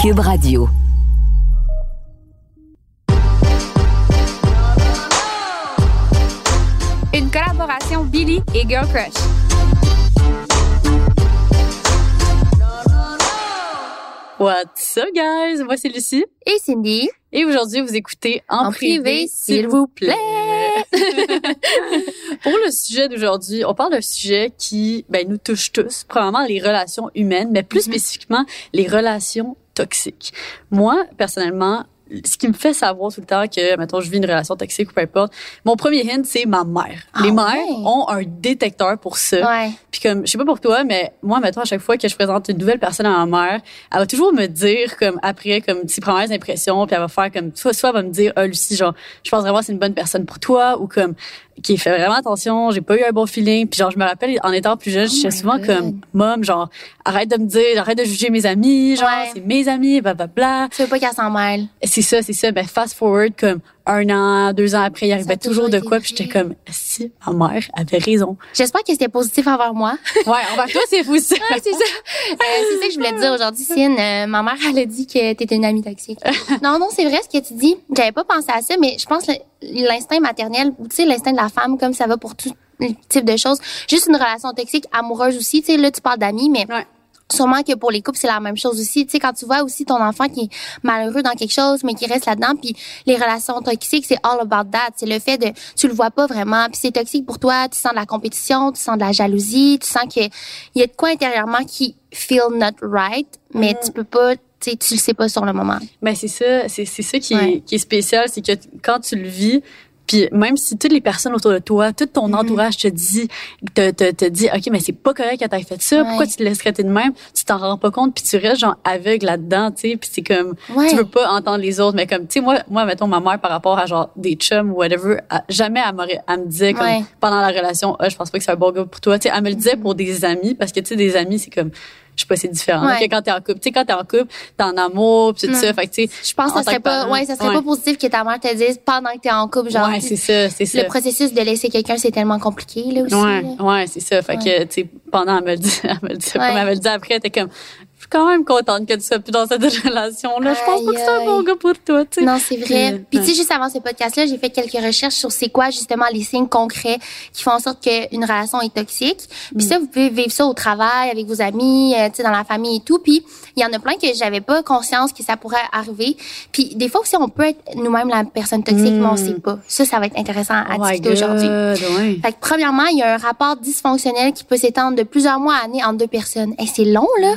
Cube Radio. Une collaboration Billy et Girl Crush. What's up, guys? Moi, c'est Lucie. Et Cindy. Et aujourd'hui, vous écoutez En, En privé, s'il vous plaît. Pour le sujet d'aujourd'hui, on parle d'un sujet qui ben, nous touche tous. Premièrement, les relations humaines, mais plus Mhm. spécifiquement, les relations toxiques. Moi, personnellement, ce qui me fait savoir tout le temps que, mettons, je vis une relation toxique ou peu importe, mon premier hint, c'est ma mère. Ah les mères ouais? ont un détecteur pour ça. Ouais. Puis comme, je sais pas pour toi, mais moi, mettons, à chaque fois que je présente une nouvelle personne à ma mère, elle va toujours me dire, comme, après, comme, ses premières impressions, puis elle va faire comme, soit, soit elle va me dire, ah, Lucie, genre, je pense vraiment que c'est une bonne personne pour toi, ou comme, qui fait vraiment attention, j'ai pas eu un bon feeling. Puis genre, je me rappelle, en étant plus jeune, Oh j'étais souvent God. comme, mom, genre, arrête de me dire, arrête de juger mes amis, genre, Ouais. c'est mes amis, blablabla. Tu veux pas qu'elle s'en mêle. C'est ça, c'est ça. Ben, fast forward, comme, un an, deux ans après, il arrivait toujours de quoi, puis j'étais comme, si, ma mère avait raison. J'espère que c'était positif envers moi. Ouais, envers toi, c'est fou, ça. Ouais, c'est ça. Euh, c'est ça que je voulais te dire aujourd'hui, Cine. Euh, ma mère, elle a dit que t'étais une amie toxique. non, non, c'est vrai ce que tu dis. J'avais pas pensé à ça, mais je pense que l'instinct maternel, ou tu sais, l'instinct de la femme, comme ça va pour tout type de choses. Juste une relation toxique, amoureuse aussi. Tu sais, là, tu parles d'amis, mais Ouais. Sûrement que pour les couples, c'est la même chose aussi. Tu sais, quand tu vois aussi ton enfant qui est malheureux dans quelque chose, mais qui reste là-dedans, puis les relations toxiques, c'est all about that. C'est le fait de, tu le vois pas vraiment, puis c'est toxique pour toi, tu sens de la compétition, tu sens de la jalousie, tu sens que il y a de quoi intérieurement qui feel not right, mais tu peux pas, tu sais, tu le sais pas sur le moment. Ben c'est ça, c'est c'est ça qui Ouais. est qui est spécial, c'est que quand tu le vis, puis même si toutes les personnes autour de toi, tout ton entourage te dit te, te, te dit OK, mais c'est pas correct que t'aies fait ça, Ouais. pourquoi tu te laisses traiter de même, tu t'en rends pas compte puis tu restes genre aveugle là-dedans, tu sais, puis c'est comme Ouais. tu veux pas entendre les autres mais comme tu sais moi moi mettons ma mère par rapport à genre des chums ou whatever, jamais elle, me disait comme Ouais. pendant la relation, ah, je pense pas que c'est un bon gars pour toi, tu sais, elle me le disait pour des amis parce que tu sais des amis c'est comme je sais pas, c'est différent. Ouais. Que quand t'es en couple, tu sais, quand t'es en couple, t'es en amour, pis tout Mm. ça. Fait que, tu sais, Je pense que ça serait pas, ouais, ça serait ouais. pas positif que ta mère te dise pendant que t'es en couple, genre. Ouais, c'est ça, c'est ça. le processus de laisser quelqu'un, c'est tellement compliqué, là, aussi. Ouais, là. ouais, c'est ça. Fait que, tu sais, pendant, elle me le dit, elle me le dit, elle me le dit après, était comme, je suis quand même contente que tu sois plus dans cette relation-là. Je pense pas que c'est un bon gars pour toi, tu sais. Non, c'est vrai. Puis, ouais. tu sais, juste avant ce podcast-là, j'ai fait quelques recherches sur c'est quoi justement les signes concrets qui font en sorte qu'une relation est toxique. Puis Mm. ça, vous pouvez vivre ça au travail, avec vos amis, euh, tu sais, dans la famille et tout. Puis il y en a plein que j'avais pas conscience que ça pourrait arriver. Puis des fois aussi, on peut être nous-mêmes la personne toxique, mais on sait pas. Ça, ça va être intéressant à Mm. Oh discuter aujourd'hui. Ouais. Fait que premièrement, il y a un rapport dysfonctionnel qui peut s'étendre de plusieurs mois à années entre deux personnes. Et c'est long, là.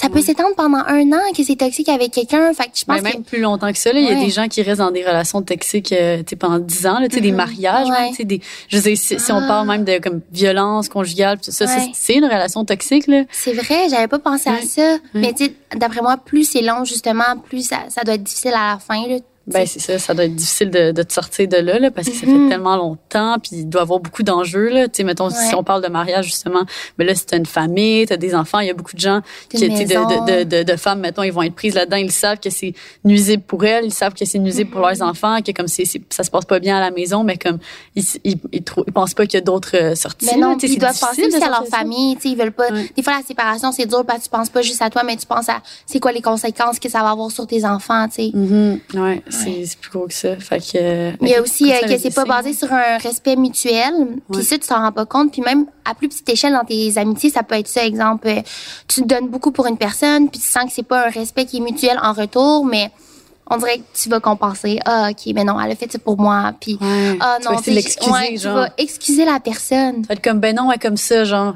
Ça peut s'étendre pendant un an que c'est toxique avec quelqu'un. Fait que je pense Mais que même plus longtemps que ça, là, il y a des gens qui restent dans des relations toxiques, euh, sais, pendant 10 ans, là, tu sais, des mariages, Mm-hmm. Ouais. même, sais, des, je dire, si, si on parle même de, comme, violence conjugale, pis tout ça, Ouais. c'est une relation toxique, là. C'est vrai, j'avais pas pensé à ça. Mais sais, d'après moi, plus c'est long, justement, plus ça, ça doit être difficile à la fin. Là, Ben, c'est ça, ça doit être difficile de, de te sortir de là, là parce que ça fait tellement longtemps, puis il doit y avoir beaucoup d'enjeux, là. Tu sais, mettons, Ouais. si on parle de mariage, justement, mais là, c'est une famille, t'as des enfants, il y a beaucoup de gens qui, sais, de, de, de, de, femmes, mettons, ils vont être prises là-dedans, ils savent que c'est nuisible pour elles, ils savent que c'est nuisible pour leurs enfants, que comme c'est, c'est- ça se passe pas bien à la maison, mais comme, ils, ils, ils, ils pensent pas qu'il y a d'autres euh, sorties. Mais non, là, ils doivent penser aussi à leur famille. Tu sais, ils veulent pas. Ouais. Des fois, la séparation, c'est dur parce que tu penses pas juste à toi, mais tu penses à c'est quoi les conséquences que ça va avoir sur tes enfants. Tu sais. Mhm. Ouais, c'est c'est plus gros que ça. Fait que, euh, Il y a aussi euh, que c'est pas basé sur un respect mutuel. Puis ça, tu t'en rends pas compte. Puis même à plus petite échelle dans tes amitiés, ça peut être ça. Exemple, euh, tu te donnes beaucoup pour une personne, puis tu sens que c'est pas un respect qui est mutuel en retour, mais on dirait que tu vas compenser. Ah, ok, mais non, elle a fait ça pour moi. Puis ah vas non, tu ouais, tu vas excuser la personne. Ça va être comme, ben non, ouais, comme ça, genre.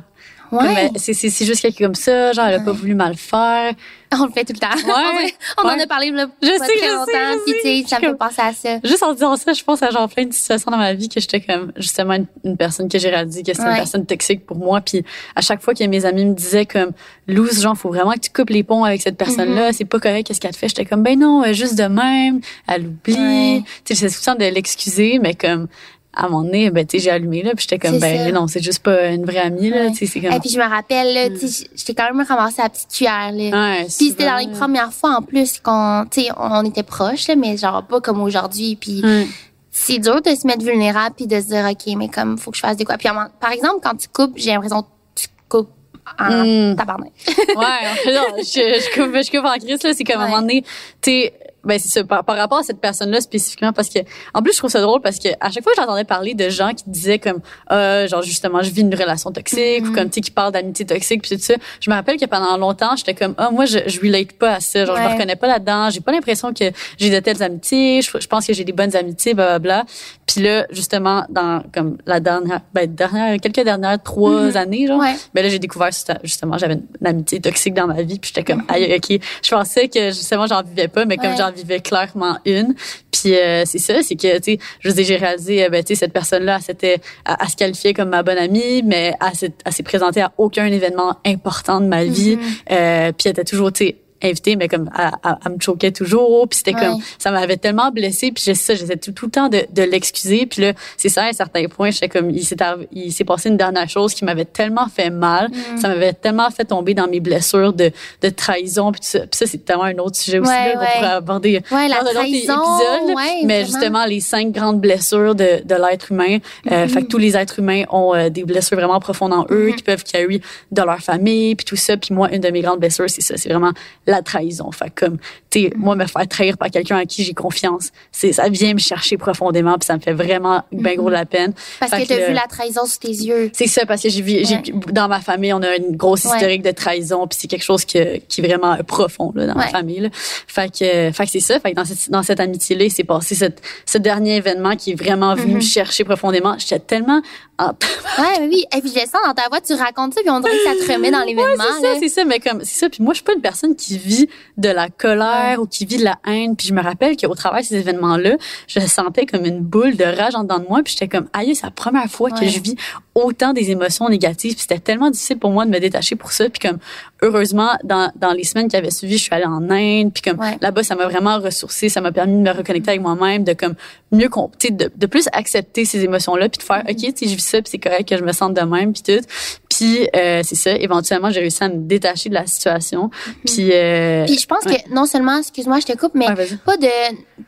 Ouais, euh, c'est c'est c'est juste quelqu'un comme ça, genre elle a pas voulu mal faire. on le fait tout le temps. Ouais. on en a parlé là, Je pas sais, très je longtemps. Puis tu sais, ça me fait penser à ça. Juste en disant ça, je pense à genre plein de situations dans ma vie que j'étais comme justement une, une personne que j'ai réalisé que Ouais. une personne toxique pour moi. Puis à chaque fois que mes amis me disaient comme Luz, genre faut vraiment que tu coupes les ponts avec cette personne-là, Mm-hmm. c'est pas correct qu'est-ce qu'elle te fait? J'étais comme ben non, euh, juste de même, elle oublie. Tu sais, j'essaie tout le temps de l'excuser, mais comme à un moment donné, ben tu sais, j'ai allumé là, puis j'étais comme ben non, c'est juste pas une vraie amie là, Ouais. tu sais, c'est comme Et puis je me rappelle, là, tu sais, j'étais quand même ramassé à la petite cuillère. Là. Ouais, Puis c'était dans les premières fois en plus qu'on, tu sais, on était proches, là, mais genre pas comme aujourd'hui. Puis Ouais. c'est dur de se mettre vulnérable puis de se dire ok, mais comme faut que je fasse des quoi. Puis par exemple, quand tu coupes, j'ai l'impression que tu coupes en Mm. tabarnak. ouais, non, je, je, coupe, je coupe en crise, là. C'est comme à un moment donné, t'es, ben, c'est ça, par, par rapport à cette personne-là spécifiquement, parce que, en plus, je trouve ça drôle parce que à chaque fois j'entendais parler de gens qui disaient comme, euh, genre, justement, je vis une relation toxique, Mhm. ou comme, tu sais, qui parlent d'amitié toxique, puis tout ça, je me rappelle que pendant longtemps, j'étais comme, ah, moi, je, je relate pas à ça. Genre, je me reconnais pas là-dedans. J'ai pas l'impression que j'ai de telles amitiés. Je, je pense que j'ai des bonnes amitiés, blablabla. Puis là, justement, dans, comme, la dernière, ben, dernière, quelques dernières trois Mhm. années, genre, Ouais. ben là, j'ai découvert juste- justement, j'avais une, une amitié toxique dans ma vie, puis j'étais comme, aïe, ok. Je pensais que justement, j'en vivais pas, mais comme Ouais. Vivais clairement une. Puis euh, c'est ça, c'est que, tu sais, je veux dire, j'ai réalisé, euh, ben, tu sais, cette personne-là, elle, s'était- elle, elle se qualifiait comme ma bonne amie, mais elle, s'est- elle s'est présentée à aucun événement important de ma vie. Mhm. Euh, puis elle était toujours, tu sais, invitée, mais comme elle, elle- elle me choquait toujours. Puis c'était Ouais. comme, ça m'avait tellement blessée. Puis j'ai ça, j'essaie tout, tout le temps de, de l'excuser. Puis là, c'est ça, à un certain point, j'étais comme, il s'est il s'est passé une dernière chose qui m'avait tellement fait mal. Mhm. Ça m'avait tellement fait tomber dans mes blessures de, de trahison. Puis tout ça, puis ça c'est tellement un autre sujet aussi. Ouais, là, ouais. pourrait aborder Ouais, la lors de l'autre trahison, épisode, là. ouais, mais justement, les cinq grandes blessures de, de l'être humain. Euh, Mhm. Fait que tous les êtres humains ont euh, des blessures vraiment profondes en eux qui peuvent carry de leur famille puis tout ça. Puis moi, une de mes grandes blessures, c'est ça, c'est vraiment la trahison. Que comme, sais, moi, me faire trahir par quelqu'un à qui j'ai confiance, c'est ça vient me chercher profondément puis ça me fait vraiment bien gros de la peine. Parce Fait que t'as que, vu la trahison sous tes yeux. c'est ça parce que j'ai vu Ouais. dans ma famille on a une grosse Ouais. historique de trahison puis c'est quelque chose que, qui est vraiment profond là, dans ma Ouais. famille là. Fait que fait que c'est ça fait que dans cette dans cette amitié là il s'est passé cette, ce dernier événement qui est vraiment venu me chercher profondément j'étais tellement en Ouais, oui. Et puis je sens dans ta voix, tu racontes ça, puis on dirait que ça te remet dans l'événement. c'est ça c'est ça mais comme c'est ça puis moi je suis pas une personne qui vit de la colère ou qui vit de la haine. Puis je me rappelle qu'au travers de ces événements là je sentais comme une boule de rage en dedans de moi. Puis j'étais comme aïe c'est la première fois que je vis autant des émotions négatives. Puis c'était tellement difficile pour moi de me détacher pour ça. Puis comme heureusement dans, dans les semaines qui avaient suivi je suis allée en Inde puis comme Ouais. là-bas ça m'a vraiment ressourcé ça m'a permis de me reconnecter avec moi-même de comme mieux de, de plus accepter ces émotions là puis de faire ok tu sais je vis ça puis c'est correct que je me sente de même puis tout puis euh, c'est ça éventuellement j'ai réussi à me détacher de la situation puis euh, Puis je pense ouais. que non seulement, excuse-moi, je te coupe, mais Ouais, pas de,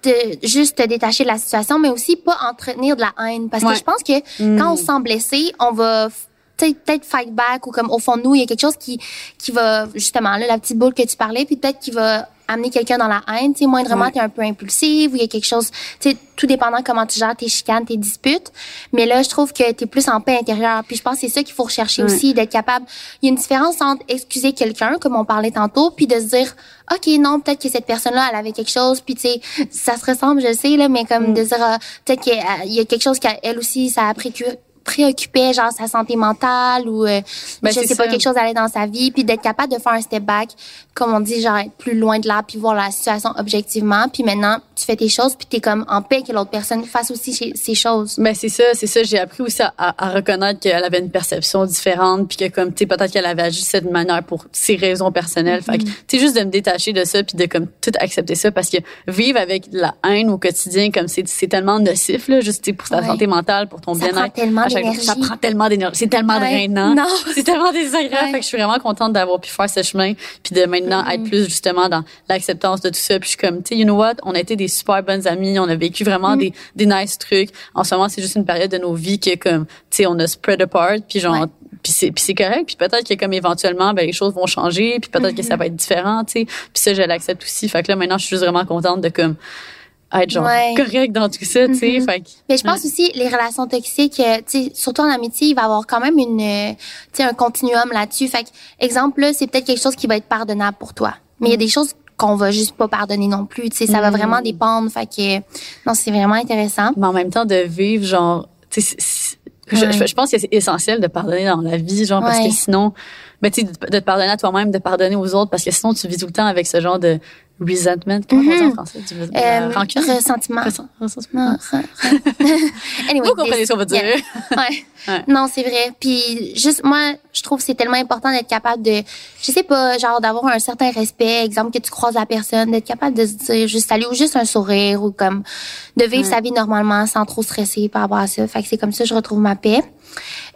de juste te détacher de la situation, mais aussi pas entretenir de la haine. Parce que je pense que Mm. quand on se sent blessé, on va peut-être fight back ou comme au fond de nous, il y a quelque chose qui, qui va, justement, là, la petite boule que tu parlais, puis peut-être qui va amener quelqu'un dans la haine, tu sais, moindrement, Ouais. t'es un peu impulsive, ou il y a quelque chose, tu sais, tout dépendant comment tu gères tes chicanes, tes disputes. Mais là, je trouve que t'es plus en paix intérieure. Puis je pense que c'est ça qu'il faut rechercher Ouais. aussi, d'être capable. Il y a une différence entre excuser quelqu'un, comme on parlait tantôt, puis de se dire, OK, non, peut-être que cette personne-là, elle avait quelque chose, puis tu sais, ça se ressemble, je le sais, là, mais comme Mm. de dire, ah, peut-être qu'il y a quelque chose qu'elle aussi, ça a précu- préoccupait genre sa santé mentale ou euh, Ben, je sais pas ça. quelque chose allait dans sa vie puis d'être capable de faire un step back comme on dit genre être plus loin de là puis voir la situation objectivement puis maintenant tu fais tes choses puis t'es comme en paix que l'autre personne fasse aussi ses, ses choses Ben c'est ça, c'est ça. J'ai appris aussi à, à- à reconnaître qu'elle avait une perception différente, puis que comme tu sais peut-être qu'elle avait agi de cette manière pour ses raisons personnelles. Fait que tu sais juste de me détacher de ça, puis de comme tout accepter ça, parce que vivre avec la haine au quotidien, comme c'est c'est tellement nocif là, juste pour ta Ouais. santé mentale, pour ton bien-être. Chaque fois, Ça prend tellement d'énergie, c'est tellement Ouais. drainant, Non. c'est tellement désagréable. Ouais. Fait que je suis vraiment contente d'avoir pu faire ce chemin, puis de maintenant être plus justement dans l'acceptance de tout ça. Puis je suis comme, tu sais, you know what, on a été des super bonnes amies, on a vécu vraiment des des nice trucs. En ce moment, c'est juste une période de nos vies que comme, tu sais, on a spread apart, puis genre Ouais. puis c'est puis c'est correct puis peut-être que comme éventuellement ben les choses vont changer puis peut-être que ça va être différent tu sais puis ça je l'accepte aussi fait que là maintenant je suis juste vraiment contente de comme être genre Ouais. correct dans tout ça tu sais fait que Mais je pense aussi les relations toxiques, euh, tu sais, surtout en amitié, il va y avoir quand même une, euh, tu sais, un continuum là-dessus. Fait que, exemple là, c'est peut-être quelque chose qui va être pardonnable pour toi, mais il y a des choses qu'on va juste pas pardonner non plus. Tu sais, ça va Mm. vraiment dépendre. Fait que, non, c'est vraiment intéressant. mais en même temps de vivre genre tu sais je, Ouais. je, je pense que c'est essentiel de pardonner dans la vie genre parce Ouais. que sinon ben tu sais de, de te pardonner à toi-même de pardonner aux autres parce que sinon tu vis tout le temps avec ce genre de resentment comment on dit en Mhm. français de la Euh, rancune? ressentiment. Ressent- ressentiment. Non, anyway, vous comprenez ce qu'on veut dire yeah. Ouais. Ouais. Non, c'est vrai. Puis juste moi, je trouve que c'est tellement important d'être capable de, je sais pas, genre d'avoir un certain respect, exemple que tu croises la personne, d'être capable de se dire juste salut ou juste un sourire ou comme de vivre Ouais. sa vie normalement sans trop stresser par rapport à ça. Fait que c'est comme ça que je retrouve ma paix.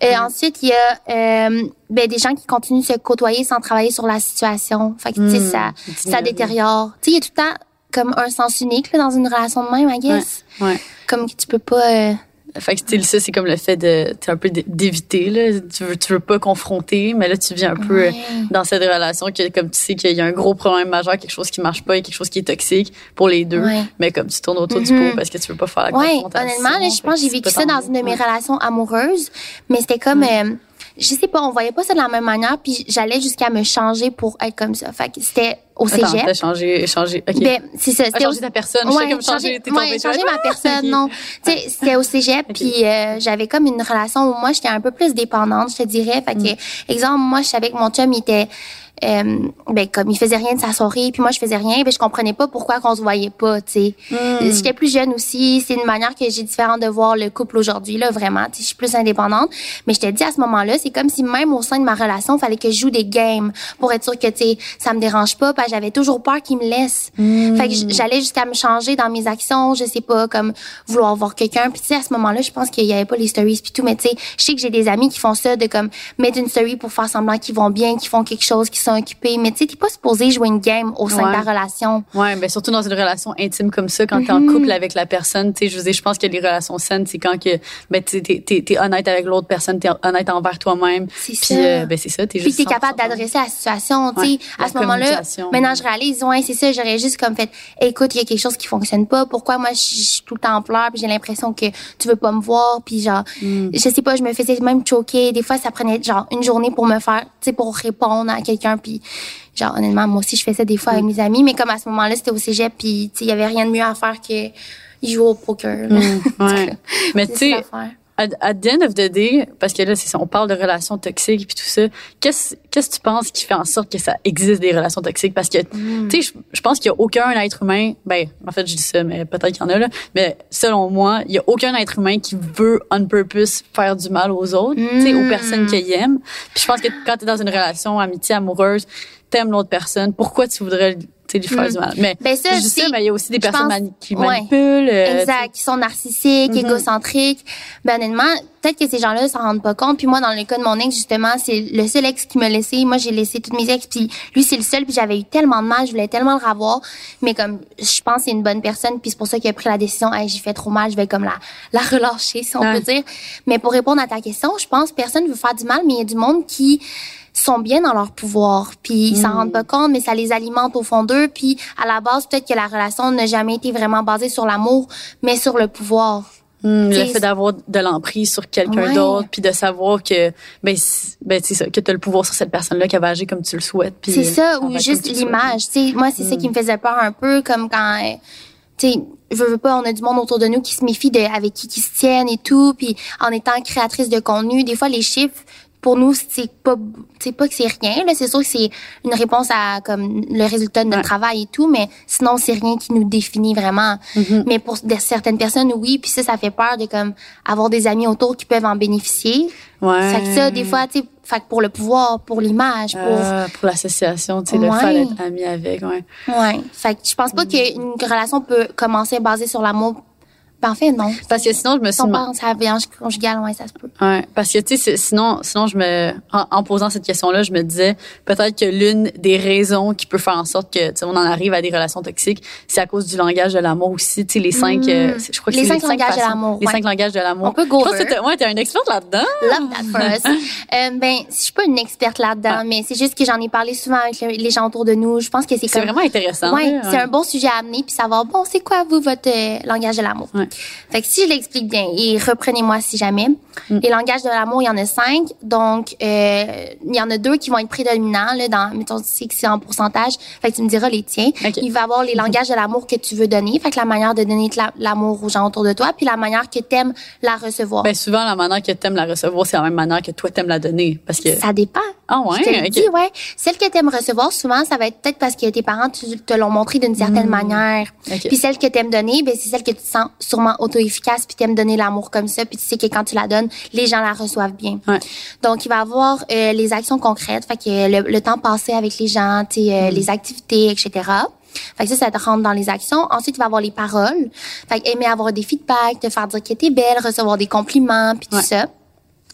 Euh, Ensuite, il y a euh, ben, des gens qui continuent de se côtoyer sans travailler sur la situation. Fait que tu sais Mm. ça, ça détériore. Tu sais, il y a tout le temps comme un sens unique là, dans une relation de même, I guess ouais comme que tu peux pas euh, fait que, ça, c'est comme le fait de, un peu d'éviter, là. Tu veux, tu veux pas confronter, mais là, tu viens un peu euh, Ouais. dans cette relation que, comme tu sais qu'il y a un gros problème majeur, quelque chose qui marche pas et quelque chose qui est toxique pour les deux. Ouais. Mais comme tu tournes autour du Mhm. pot parce que tu veux pas faire la Ouais, confrontation. honnêtement, là, je pense j'ai vécu ça dans une de mes relations amoureuses, mais c'était comme, euh, je sais pas, on voyait pas ça de la même manière, puis j'allais jusqu'à me changer pour être comme ça. Fait que c'était au Attends, cégep. t'as changé, changé. OK. Ben, c'est ça. C'était au changé ta personne. Ouais, comme changer, changer, t'es ouais, changer ma personne, non. Tu sais, c'était au cégep, Ok. puis euh, j'avais comme une relation où moi, j'étais un peu plus dépendante, je te dirais. Fait que, Mm. exemple, moi, je savais que mon chum, il était... Euh, ben comme il faisait rien de sa soirée puis moi je faisais rien ben je comprenais pas pourquoi qu'on se voyait pas tu sais. Mm. j'étais plus jeune aussi c'est une manière que j'ai différente de voir le couple aujourd'hui là vraiment tu sais je suis plus indépendante. Mais je te dis à ce moment-là c'est comme si même au sein de ma relation il fallait que je joue des games pour être sûr que tu sais ça me dérange pas parce que j'avais toujours peur qu'il me laisse. Fait que j'allais jusqu'à me changer dans mes actions je sais pas comme vouloir voir quelqu'un. Puis tu sais à ce moment-là je pense qu'il y avait pas les stories puis tout mais tu sais je sais que j'ai des amis qui font ça de comme mettre une story pour faire semblant qu'ils vont bien qu'ils font quelque chose sont occupés mais tu sais t'es pas supposé jouer une game au sein Ouais. de ta relation Ouais, ben surtout dans une relation intime comme ça, quand t'es en Mhm. couple avec la personne, tu sais, je veux dire, je pense que les relations saines, c'est quand que, ben, tu t'es honnête avec l'autre personne, t'es honnête envers toi-même. C'est Puis, ça. euh, ben, c'est ça, t'es puis juste. t'es capable 100% d'adresser la situation, tu sais. Ouais, la à ce moment-là, maintenant je réalise, ouais, c'est ça, j'aurais juste comme fait, écoute, il y a quelque chose qui fonctionne pas. Pourquoi moi je je suis tout le temps en pleurs, puis j'ai l'impression que tu veux pas me voir, puis genre, Mm. je sais pas, je me faisais même choquer. Des fois, ça prenait genre une journée pour me faire, tu sais, pour répondre à quelqu'un, puis genre honnêtement, moi aussi je fais ça des fois avec mes amis, mais comme à ce moment-là c'était au cégep, puis tu sais, il y avait rien de mieux à faire que jouer au poker. là. Mm, ouais. Mais tu sais. At, at the end of the day, parce que là, c'est ça, on parle de relations toxiques puis tout ça. Qu'est-ce, qu'est-ce que tu penses qui fait en sorte que ça existe des relations toxiques? Parce que, Mm. tu sais, je, pense qu'il y a aucun être humain, ben, en fait, je dis ça, mais peut-être qu'il y en a, là. Mais selon moi, il y a aucun être humain qui veut on purpose faire du mal aux autres, tu sais, aux Mm. personnes qu'il aime. Puis je pense que quand t'es dans une relation amitié amoureuse, t'aimes l'autre personne, pourquoi tu voudrais, tu sais, lui faire du mal? Mais, Ben ça, je dis ça, mais il y a aussi des je personnes pense- mani- qui ouais. manipulent. euh, Exact, qui sont narcissiques, Mhm. égocentriques. Ben honnêtement, peut-être que ces gens-là s'en rendent pas compte. Puis moi, dans le cas de mon ex, justement, c'est le seul ex qui m'a laissé. Moi, j'ai laissé toutes mes ex, puis lui, c'est le seul. Puis j'avais eu tellement de mal, je voulais tellement le revoir. Mais comme, je pense que c'est une bonne personne, puis c'est pour ça qu'il a pris la décision, hey, j'ai fait trop mal, je vais comme la, la relâcher, si on Ouais. peut dire. Mais pour répondre à ta question, je pense que personne veut faire du mal, mais il y a du monde qui sont bien dans leur pouvoir, puis ils s'en rendent pas compte, mais ça les alimente au fond d'eux, puis à la base peut-être que la relation n'a jamais été vraiment basée sur l'amour, mais sur le pouvoir. Hmm, le fait d'avoir de l'emprise sur quelqu'un Ouais. d'autre puis de savoir que ben ben c'est ça que tu as le pouvoir sur cette personne là qui va agir comme tu le souhaites C'est ça, ou juste l'image. Tu sais, moi, c'est ça qui me faisait peur un peu, comme quand, euh, tu sais, je veux pas, on a du monde autour de nous qui se méfie de avec qui qui se tiennent et tout, puis en étant créatrice de contenu, des fois les chiffres pour nous c'est pas c'est pas que c'est rien là c'est sûr que c'est une réponse à comme le résultat de notre Ouais. travail et tout mais sinon c'est rien qui nous définit vraiment Mhm. mais pour certaines personnes oui puis ça ça fait peur de comme avoir des amis autour qui peuvent en bénéficier Ouais. fait que ça des fois tu fait que pour le pouvoir pour l'image pour Euh, pour l'association, tu sais, le fait d'être ami avec, ouais. Ouais. Fait que je pense pas qu'une relation peut commencer basée sur l'amour. Ben, en fait, non. Parce que sinon, je me suis on pense à la violence conjugale, ouais, ça se peut. Ouais, parce que tu sais c'est- sinon sinon je me en, en posant cette question-là, je me disais peut-être que l'une des raisons qui peut faire en sorte que tu sais on en arrive à des relations toxiques, c'est à cause du langage de l'amour aussi, tu sais les cinq Mm. euh, c'est- je crois que Les c'est cinq langages de l'amour, Les ouais. cinq langages de l'amour. On peut go Je pense que ouais, t'es une experte là-dedans. Love that us. euh, ben, je suis pas une experte là-dedans, mais c'est juste que j'en ai parlé souvent avec le- les gens autour de nous. Je pense que c'est C'est comme... vraiment intéressant. Ouais, c'est un bon sujet à amener puis savoir bon c'est quoi vous votre euh, langage de l'amour? Ouais. Fait que si je l'explique bien et reprenez-moi si jamais. Mm. Les langages de l'amour, il y en a cinq. Donc euh, il y en a deux qui vont être prédominants là dans mettons tu sais que c'est en pourcentage. Fait que tu me diras les tiens. Ok. Il va y avoir les langages de l'amour que tu veux donner, fait que la manière de donner de l'amour aux gens autour de toi puis la manière que tu aimes la recevoir. Ben souvent la manière que t'aimes la recevoir, c'est la même manière que toi t'aimes la donner parce que Ça dépend. Ah ouais, Je te dis, ouais. Celle que t'aimes recevoir, souvent, ça va être peut-être parce que tes parents te l'ont montré d'une certaine manière. Hmm. Ok. Puis celle que t'aimes donner, ben c'est celle que tu te sens sûrement auto-efficace, puis t'aimes donner l'amour comme ça, puis tu sais que quand tu la donnes, les gens la reçoivent bien. Ouais. Donc, il va avoir euh, les actions concrètes, fait que le, le temps passé avec les gens, tu euh, les activités, etc. Fait que ça, ça te rentre dans les actions. Ensuite, il va avoir les paroles. Fait que aimer avoir des feedbacks, te faire dire que t'es belle, recevoir des compliments, puis tout Ouais. ça.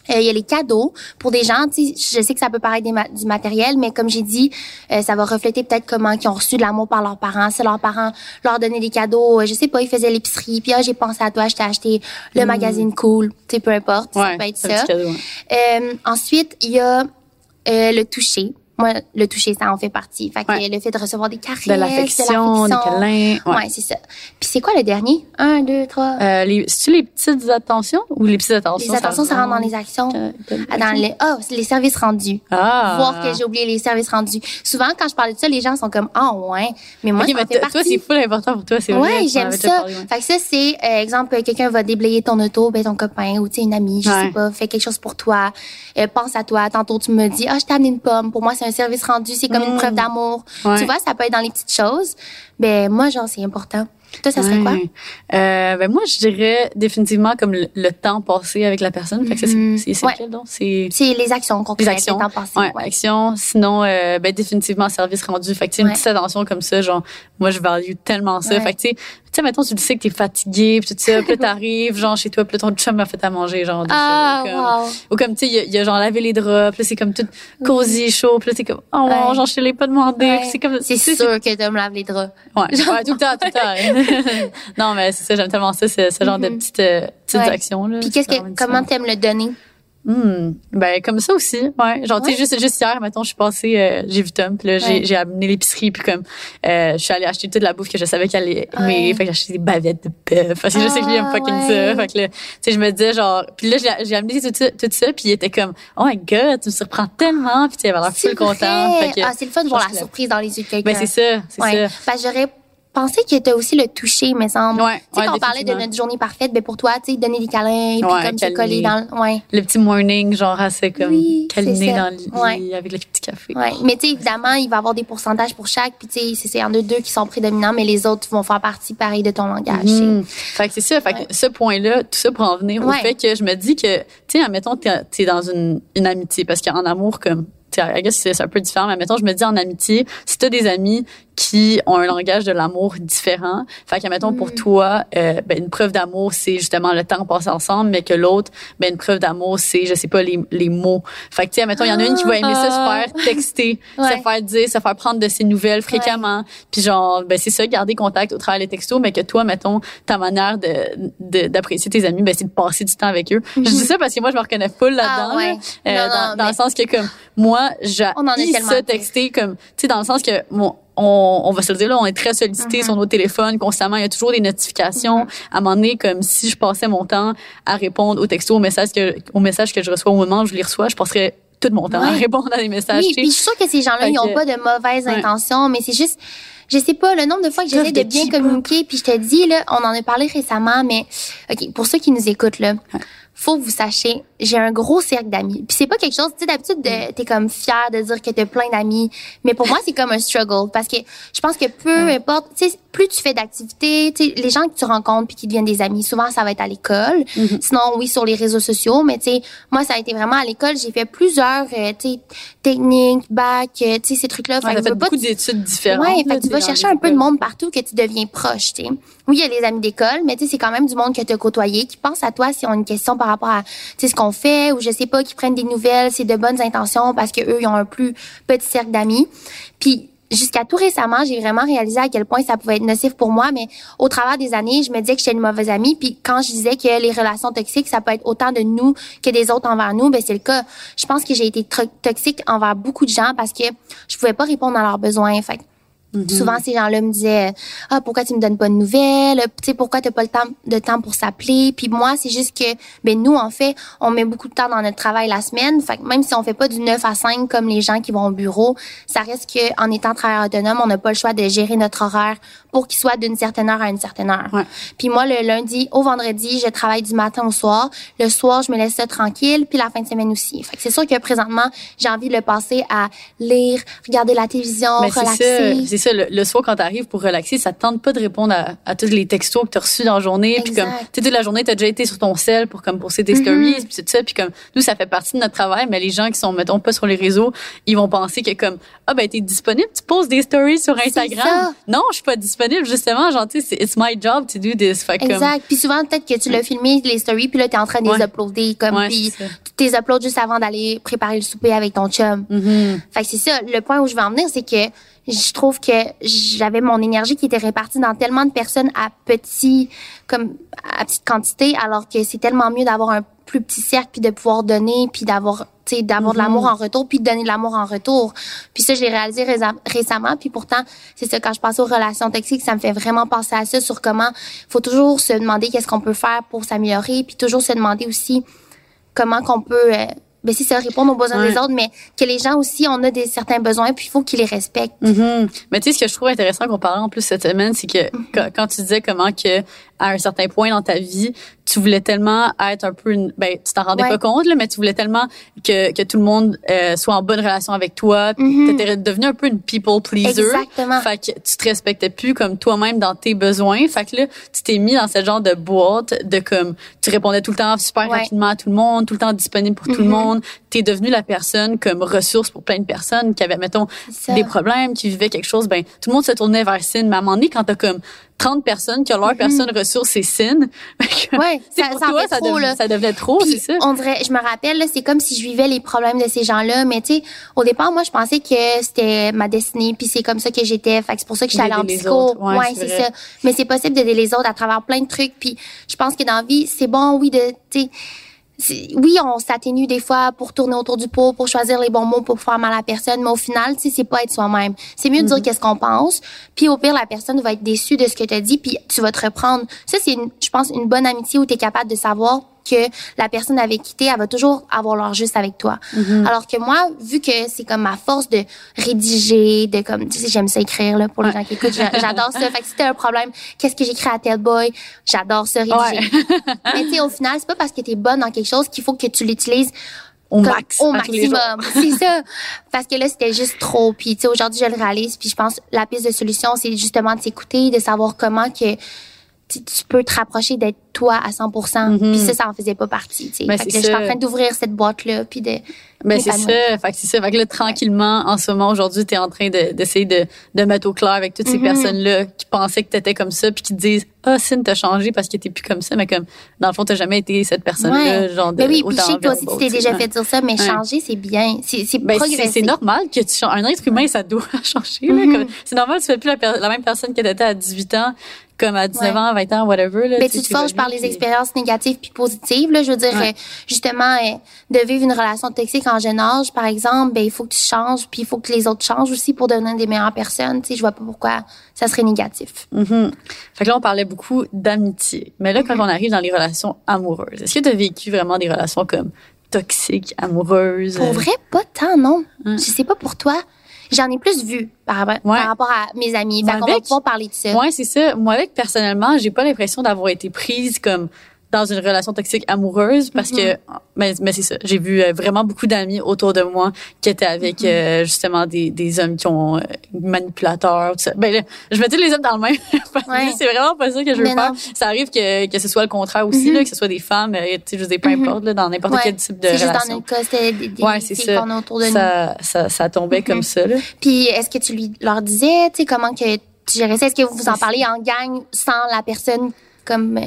Euh, il y a les cadeaux pour des gens. Je sais que ça peut paraître des ma- du matériel, mais comme j'ai dit, euh, ça va refléter peut-être comment ils ont reçu de l'amour par leurs parents. Si leurs parents leur donnaient des cadeaux, euh, je sais pas, ils faisaient l'épicerie, puis ah, j'ai pensé à toi, je t'ai acheté le magazine cool. Tu peu importe, ça Ouais, peut être ça. cadeau, ouais. Euh, ensuite, il y a euh, le toucher. Moi, le toucher, ça en fait partie. Fait que Ouais. le fait de recevoir des caresses, De l'affection, des câlins. Ouais. Ouais, c'est ça. Puis c'est quoi le dernier? Un, deux, trois. Euh, les, c'est-tu les petites attentions ou les petites attentions? les attentions, ça rentre dans les actions. Ah, dans les, oh, c'est les services rendus. Ah. Voir que j'ai oublié les services rendus. Souvent, quand je parle de ça, les gens sont comme, ah, ouais. Mais moi, Ok, ça en mais fait toi, partie. c'est full important pour toi, c'est vrai. Ouais, j'aime ça. parlé, ouais. Fait que ça, c'est, euh, exemple, quelqu'un va déblayer ton auto, ben, ton copain ou, tu une amie, je sais pas, fait quelque chose pour toi, euh, pense à toi. Tantôt, tu me dis, ah, je t'ai amené une pomme. Pour moi, c'est un service rendu, c'est comme une Mm. preuve d'amour. Ouais. Tu vois, ça peut être dans les petites choses. Ben, moi, genre, c'est important. Toi, ça serait quoi? Ouais. Euh, ben moi, je dirais définitivement comme le, le temps passé avec la personne. Fait que c'est, Mhm. c'est, Ouais. quel donc? C'est C'est les actions les concrètes, actions. le temps passé. Ouais, ouais. actions. Sinon, euh, ben définitivement service rendu. Fait que une petite attention comme ça, genre moi je value tellement ça. Fait que tu sais, tu sais mettons tu le sais que t'es fatigué, puis tout ça, puis là, t'arrives genre chez toi, puis ton chum m'a fait à manger genre Ah, ou comme, wow. ou comme tu sais il y a- il y, a genre lavé les draps, puis là c'est comme tout cosy chaud, puis là t'es comme oh Ouais. genre je te l'ai pas demandé, Ouais. puis c'est comme C'est sûr que tu me laves les draps. Ouais, ouais, tout le temps, tout le temps. non, mais c'est ça, j'aime tellement ça, ce, ce genre de Mhm. petites, euh, petites actions. Là. Puis qu'est-ce C'est que, comment t'aimes le donner? Hmm, Ben, comme ça aussi, ouais. Genre, tu sais, juste, juste hier, mettons, je suis passée, euh, j'ai vu Tom, puis là, j'ai, Ouais. j'ai amené l'épicerie, puis comme, euh, je suis allée acheter toute la bouffe que je savais qu'elle allait aimer. Ouais. Fait que j'ai acheté des bavettes de bœuf, parce que je sais que lui aime Ah, fucking ça. Fait que là, tu sais, je me disais, genre, puis là, j'ai, j'ai amené tout ça, tout ça, puis il était comme, oh my god, tu me surprends tellement, puis tu sais, il avait l'air full content. Fait que, ah, c'est le fun de voir la surprise dans les yeux de quelqu'un. ben, c'est ça, c'est ça. Ben, j'aurais pensé que t'as aussi le toucher, mais semble. Ouais, Tu sais, ouais, quand on parlait de notre journée parfaite, ben, pour toi, tu sais, donner des câlins, puis comme se câliner. coller dans le, ouais. Le petit morning, genre, assez comme, Oui, ça. dans le lit, avec le petit café. Ouais. Mais tu sais, évidemment, il va y avoir des pourcentages pour chaque, puis tu sais, c'est- c'est en deux deux qui sont prédominants, mais les autres vont faire partie, pareil, de ton langage. Mhm. Fait que c'est ça. Fait que ce point-là, tout ça pour en venir au fait que je me dis que, tu sais, admettons, t'es, t'es dans une, une amitié, parce qu'en amour, comme, tu sais, I guess c'est, un peu différent, mais admettons, je me dis en amitié, si t'as des amis qui ont un langage de l'amour différent, fait que, admettons, pour Mm. toi, euh, ben, une preuve d'amour, c'est justement le temps passé ensemble, mais que l'autre, ben, une preuve d'amour, c'est, je sais pas, les, les mots. Fait que, tu sais, admettons, il y en a une qui va aimer ça se faire texter, Ouais. se faire dire, se faire prendre de ses nouvelles fréquemment. Puis genre, ben c'est ça, garder contact au travers des textos, mais que toi, mettons, ta manière de, de- d'apprécier tes amis, ben c'est de passer du temps avec eux. Je dis ça parce que moi, je me reconnais full là-dedans. Ah ouais. là. Euh, Non, dans non, dans mais- le sens que comme moi, j'ai ça texter comme, tu sais, dans le sens que mon on, on va se le dire là, on est très sollicité Mm-hmm. sur nos téléphones constamment. Il y a toujours des notifications. À un moment donné, comme si je passais mon temps à répondre aux textos, aux messages que, aux messages que je reçois au moment où je les reçois, je passerais tout mon temps à répondre à des messages. Oui, puis je suis sûre que ces gens-là, ils n'ont pas de mauvaises Ouais. intentions, mais c'est juste, je sais pas, le nombre de fois que j'essaie de bien communiquer, puis je te dis, là, on en a parlé récemment, mais, OK, pour ceux qui nous écoutent, là, faut que vous sachiez, j'ai un gros cercle d'amis. Puis c'est pas quelque chose, tu sais, d'habitude, Mm. t'es comme fier de dire que t'as plein d'amis, mais pour moi, c'est comme un struggle, parce que je pense que peu importe, tu sais, plus tu fais d'activités, tu sais, les gens que tu rencontres puis qui deviennent des amis, souvent, ça va être à l'école. Mm-hmm. Sinon, oui, sur les réseaux sociaux, mais tu sais, moi, ça a été vraiment à l'école, j'ai fait plusieurs, euh, tu sais, techniques, bac, euh, tu sais, ces trucs-là. Ouais, Fait t'as fait beaucoup d'études différentes. Ouais, là, fait que tu vas chercher un peu de monde partout que tu deviens proche, tu sais. Oui, il y a les amis d'école, mais tu sais, c'est quand même du monde que tu as côtoyé, qui pense à toi si on a une question par rapport à, ce qu'on fait, ou je sais pas, qui prennent des nouvelles, c'est de bonnes intentions parce que eux, ils ont un plus petit cercle d'amis. Puis, jusqu'à tout récemment, j'ai vraiment réalisé à quel point ça pouvait être nocif pour moi, mais au travers des années, je me disais que j'étais une mauvaise amie, puis quand je disais que les relations toxiques, ça peut être autant de nous que des autres envers nous, ben c'est le cas. Je pense que j'ai été toxique envers beaucoup de gens parce que je pouvais pas répondre à leurs besoins. Fait que Souvent, ces gens-là me disaient ah pourquoi tu me donnes pas de nouvelles, tu sais pourquoi t'as pas le temps de temps pour s'appeler. Puis moi, c'est juste que ben nous en fait, on met beaucoup de temps dans notre travail la semaine. Fait que même si on fait pas du 9 à 5 comme les gens qui vont au bureau, ça reste que en étant travailleur autonome, on n'a pas le choix de gérer notre horaire pour qu'il soit d'une certaine heure à une certaine heure. Ouais. Puis moi, le lundi au vendredi, je travaille du matin au soir. Le soir, je me laisse ça tranquille. Puis la fin de semaine aussi. Fait que c'est sûr que présentement, j'ai envie de le passer à lire, regarder la télévision, c'est relaxer. Ça, le, soir quand t'arrives pour relaxer, ça te tente pas de répondre à, à tous les textos que t'as reçus dans la journée, puis comme tu toute la journée t'as déjà été sur ton sel pour comme poster tes mm-hmm. stories, puis tout ça, puis comme nous ça fait partie de notre travail, mais les gens qui sont mettons pas sur les réseaux, ils vont penser que comme ah ben t'es disponible, tu poses des stories sur Instagram. Non, je suis pas disponible justement, genre tu sais, it's my job to do this. Fait exact. Puis souvent peut-être que tu l'as filmé les stories, puis là t'es en train de les uploader comme puis tu t'es uploads juste avant d'aller préparer le souper avec ton chum. Mm-hmm. Fait que c'est ça. Le point où je veux en venir, c'est que je trouve que j'avais mon énergie qui était répartie dans tellement de personnes à petit comme à petite quantité alors que c'est tellement mieux d'avoir un plus petit cercle puis de pouvoir donner puis d'avoir tu sais d'avoir de l'amour mm-hmm. en retour puis de donner de l'amour en retour puis ça je l'ai réalisé récemment puis pourtant c'est ça quand je pense aux relations toxiques ça me fait vraiment penser à ça sur comment faut toujours se demander qu'est-ce qu'on peut faire pour s'améliorer puis toujours se demander aussi comment qu'on peut euh, ben c'est ça répondre aux besoins des autres mais que les gens aussi on a des certains besoins puis il faut qu'ils les respectent mm-hmm. mais tu sais ce que je trouve intéressant qu'on parlait en plus cette semaine c'est que mm-hmm. quand, tu disais comment que à un certain point dans ta vie tu voulais tellement être un peu une, ben tu t'en rendais pas compte là mais tu voulais tellement que, que tout le monde euh, soit en bonne relation avec toi. Mm-hmm. tu étais devenu un peu une people pleaser. Exactement. fait que tu te respectais plus comme toi-même dans tes besoins. Fait que là tu t'es mis dans ce genre de boîte de comme tu répondais tout le temps super rapidement à tout le monde tout le temps disponible pour tout le monde t'es devenue la personne comme ressource pour plein de personnes qui avaient, mettons, des problèmes, qui vivaient quelque chose. Ben, tout le monde se tournait vers Cine. Mais à un moment donné, quand t'as comme 30 personnes qui ont leur mm-hmm. personne ressource, c'est Cine. ouais, ça, pour ça, toi, ça, trop, ça, devenait trop, c'est ça? On dirait, je me rappelle, c'est comme si je vivais les problèmes de ces gens-là. Mais tu sais, au départ, moi, je pensais que c'était ma destinée, puis c'est comme ça que j'étais. Fait c'est pour ça que j'étais allée en psycho. Ouais, c'est ça. Mais c'est possible d'aider les autres à travers plein de trucs. Puis je pense que dans la vie, c'est bon, oui, de, tu sais, oui, on s'atténue des fois pour tourner autour du pot, pour choisir les bons mots pour faire mal à la personne, mais au final, tu sais, c'est pas être soi-même. C'est mieux de dire mm-hmm. qu'est-ce qu'on pense, puis au pire, la personne va être déçue de ce que tu as dit, puis tu vas te reprendre. Ça, c'est, je pense, une bonne amitié où tu es capable de savoir que la personne avait quitté, elle va toujours avoir leur juste avec toi. Mm-hmm. Alors que moi, vu que c'est comme ma force de rédiger, de comme, tu sais, j'aime ça écrire, là, pour les gens qui écoutent, j'adore ça. Fait que si t'as un problème, qu'est-ce que j'écris à tel boy? J'adore ça, rédiger. Mais tu sais, au final, c'est pas parce que t'es bonne dans quelque chose qu'il faut que tu l'utilises au max au maximum c'est ça parce que là c'était juste trop puis tu sais aujourd'hui je le réalise puis je pense la piste de solution c'est justement de s'écouter de savoir comment que tu, peux te rapprocher d'être toi à 100 mm-hmm. Puis ça, ça en faisait pas partie. Tu sais. Ben, fait que je suis en train d'ouvrir cette boîte-là, puis de... Ben, c'est ça. Fait que c'est ça. Fait que là, tranquillement, en ce moment, aujourd'hui, tu es en train d'essayer de, de, mettre au clair avec toutes ces mm-hmm. personnes-là qui pensaient que tu étais comme ça, puis qui te disent « Ah, oh, t'as changé parce que t'es plus comme ça. » Mais comme, dans le fond, t'as jamais été cette personne-là, genre de Mais oui, puis je sais que toi aussi, tu t'es déjà fait dire ça, mais changer, c'est bien. C'est ben, C'est normal que tu changes. Un être humain, ça doit changer. Mm-hmm. C'est normal, tu fais plus la, la même personne que t'étais à 18 ans comme à 19 ans, 20 ans, whatever. Là, ben, tu te forges par les expériences négatives puis positives. Là, je veux dire, euh, justement, euh, de vivre une relation toxique en jeune âge, par exemple, ben il faut que tu changes, puis il faut que les autres changent aussi pour devenir des meilleures personnes. Tu sais, je vois pas pourquoi ça serait négatif. Mm-hmm. Fait que là, on parlait beaucoup d'amitié. Mais là, quand mm-hmm. on arrive dans les relations amoureuses, est-ce que tu as vécu vraiment des relations comme toxiques, amoureuses? Pour vrai, pas tant, non. Je sais pas pour toi. J'en ai plus vu par, rapport à mes amis. Fait qu'on va pouvoir parler de ça. Ouais, c'est ça. Moi, avec, personnellement, j'ai pas l'impression d'avoir été prise comme dans une relation toxique amoureuse parce que mm-hmm. mais, mais c'est ça j'ai vu euh, vraiment beaucoup d'amis autour de moi qui étaient avec mm-hmm. euh, justement des, des hommes qui ont euh, manipulateurs tout ça. ben là, je mettais les hommes dans le même c'est vraiment pas ça que je veux faire ça arrive que, que ce soit le contraire aussi là, mm-hmm. que ce soit des femmes tu sais je dis peu importe là, dans n'importe quel type de relation juste dans cas c'était des, des ouais, c'est ça. autour de ça, ça ça tombait comme ça là. puis est-ce que tu lui leur disais tu sais comment que tu gérais ça? Est-ce que vous vous en parlez en gang sans la personne comme euh,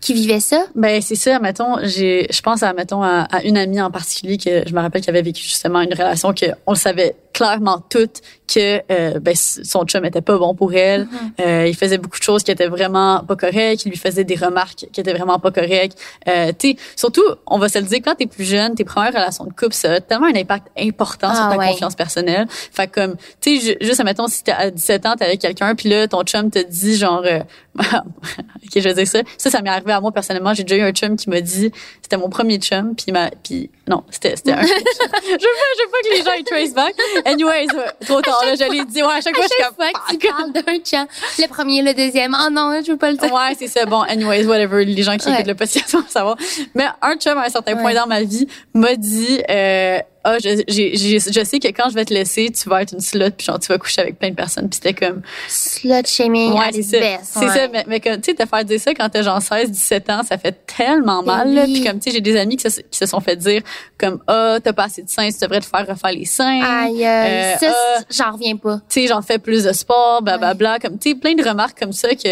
qui vivait ça? Ben c'est ça. Mettons, j'ai, je pense à mettons à, une amie en particulier que je me rappelle qui avait vécu justement une relation que on le savait clairement toutes que euh, ben, son chum était pas bon pour elle. Mm-hmm. euh, il faisait beaucoup de choses qui étaient vraiment pas correctes. Il lui faisait des remarques qui étaient vraiment pas correctes. Euh, surtout, on va se le dire, quand t'es plus jeune, tes premières relations de couple, ça a tellement un impact important sur ah, ta confiance personnelle. Fait comme, tu sais, juste, admettons, si t'es à 17 ans, t'es avec quelqu'un, puis là, ton chum te dit genre... Ok, je vais dire ça. Ça, ça m'est arrivé à moi personnellement. J'ai déjà eu un chum qui m'a dit... C'était mon premier chum, puis ma... Puis, non, c'était c'était un... je veux pas, je veux pas que les gens ils trace back. Anyways, trop tard, là, je l'ai dit. Ouais, à chaque fois, je suis comme. Fois que tu parles d'un chien, le premier, le deuxième. Oh non, je veux pas le dire. Ouais, c'est ça. Bon, anyways, whatever. Les gens qui écoutent le podcast vont savoir. Mais un chum, à un certain point dans ma vie, m'a dit, euh, ah, je, j'ai- j'ai- je sais que quand je vais te laisser, tu vas être une slut, puis genre, tu vas coucher avec plein de personnes. Puis c'était comme, Slut shaming ouais, c'est ouais. ça, mais, mais que, tu sais, te faire dire ça quand t'as genre 16, 17 ans, ça fait tellement Ben mal, là. oui. Puis comme, tu sais, j'ai des amis qui se, qui se sont fait dire, comme, ah, t'as pas assez de seins, tu devrais te faire refaire les seins. Aïe, Euh, ça, ah, j'en reviens pas. tu sais, j'en fais plus de sport, blablabla, comme, tu sais, plein de remarques comme ça que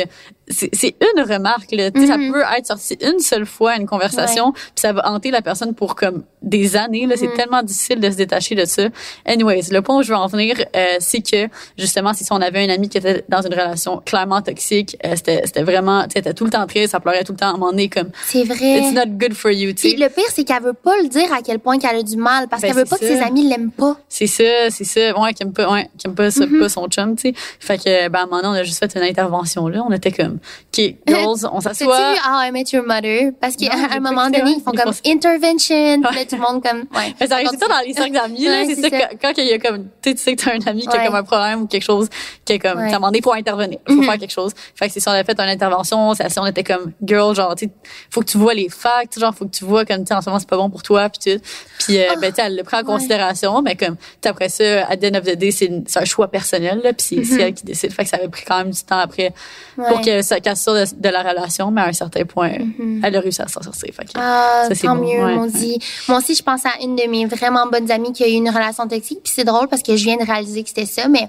c'est une remarque, là. Ça Mhm. peut être sorti une seule fois à une conversation, puis ça va hanter la personne pour comme des années, là. C'est Mhm. tellement difficile de se détacher de ça. Anyways, le point où je veux en venir, euh, c'est que, justement, si on avait un ami qui était dans une relation clairement toxique, euh, c'était c'était vraiment, tu sais, tout le temps triste, ça pleurait tout le temps, à un moment donné, comme, C'est vrai. it's not good for you, tu le pire, c'est qu'elle veut pas le dire à quel point qu'elle a du mal parce Ben, qu'elle veut pas que ses amis l'aiment pas. C'est ça, c'est ça. Ouais, qui aime pas, ouais, qui aime pas, ça, Mhm. pas son chum, tu sais. Fait que, ben, à un moment donné, on a juste fait une intervention, là. On était comme, OK, girls, on s'assoit. vu How I Met Your Mother? Parce qu'à un moment donné, ils font comme intervention. Puis là, tout le monde comme, ouais. Mais ça arrive temps dans les cercles d'amis, là. C'est ça, ça. quand, il y a comme, tu sais, tu que t'as un ami qui a comme un problème ou quelque chose, qui est comme, t'as demandé, faut intervenir. Faut Mhm. faire quelque chose. Fait que c'est si on avait fait une intervention, c'est si on était comme, girl, genre, tu sais, faut que tu vois les facts, genre, faut que tu vois comme, tu sais, en ce moment, c'est pas bon pour toi, puis tout. Puis, euh, ben, tu sais, elle le prend en Ah, considération, mais comme, tu après ça, à the end of the day, c'est un choix personnel, là, puis c'est Mhm. elle qui décide. Fait que ça avait pris quand même du temps après Ouais. pour que ça casse ça de, de la relation, mais à un certain point, Mhm. elle a réussi à s'en sortir. Fait que, Ah, Ça, c'est tant bon, mieux, ouais. moi aussi. Moi aussi, je pense à une de mes vraiment bonnes amies qui a eu une relation toxique. Puis c'est drôle parce que je viens de réaliser que c'était ça, mais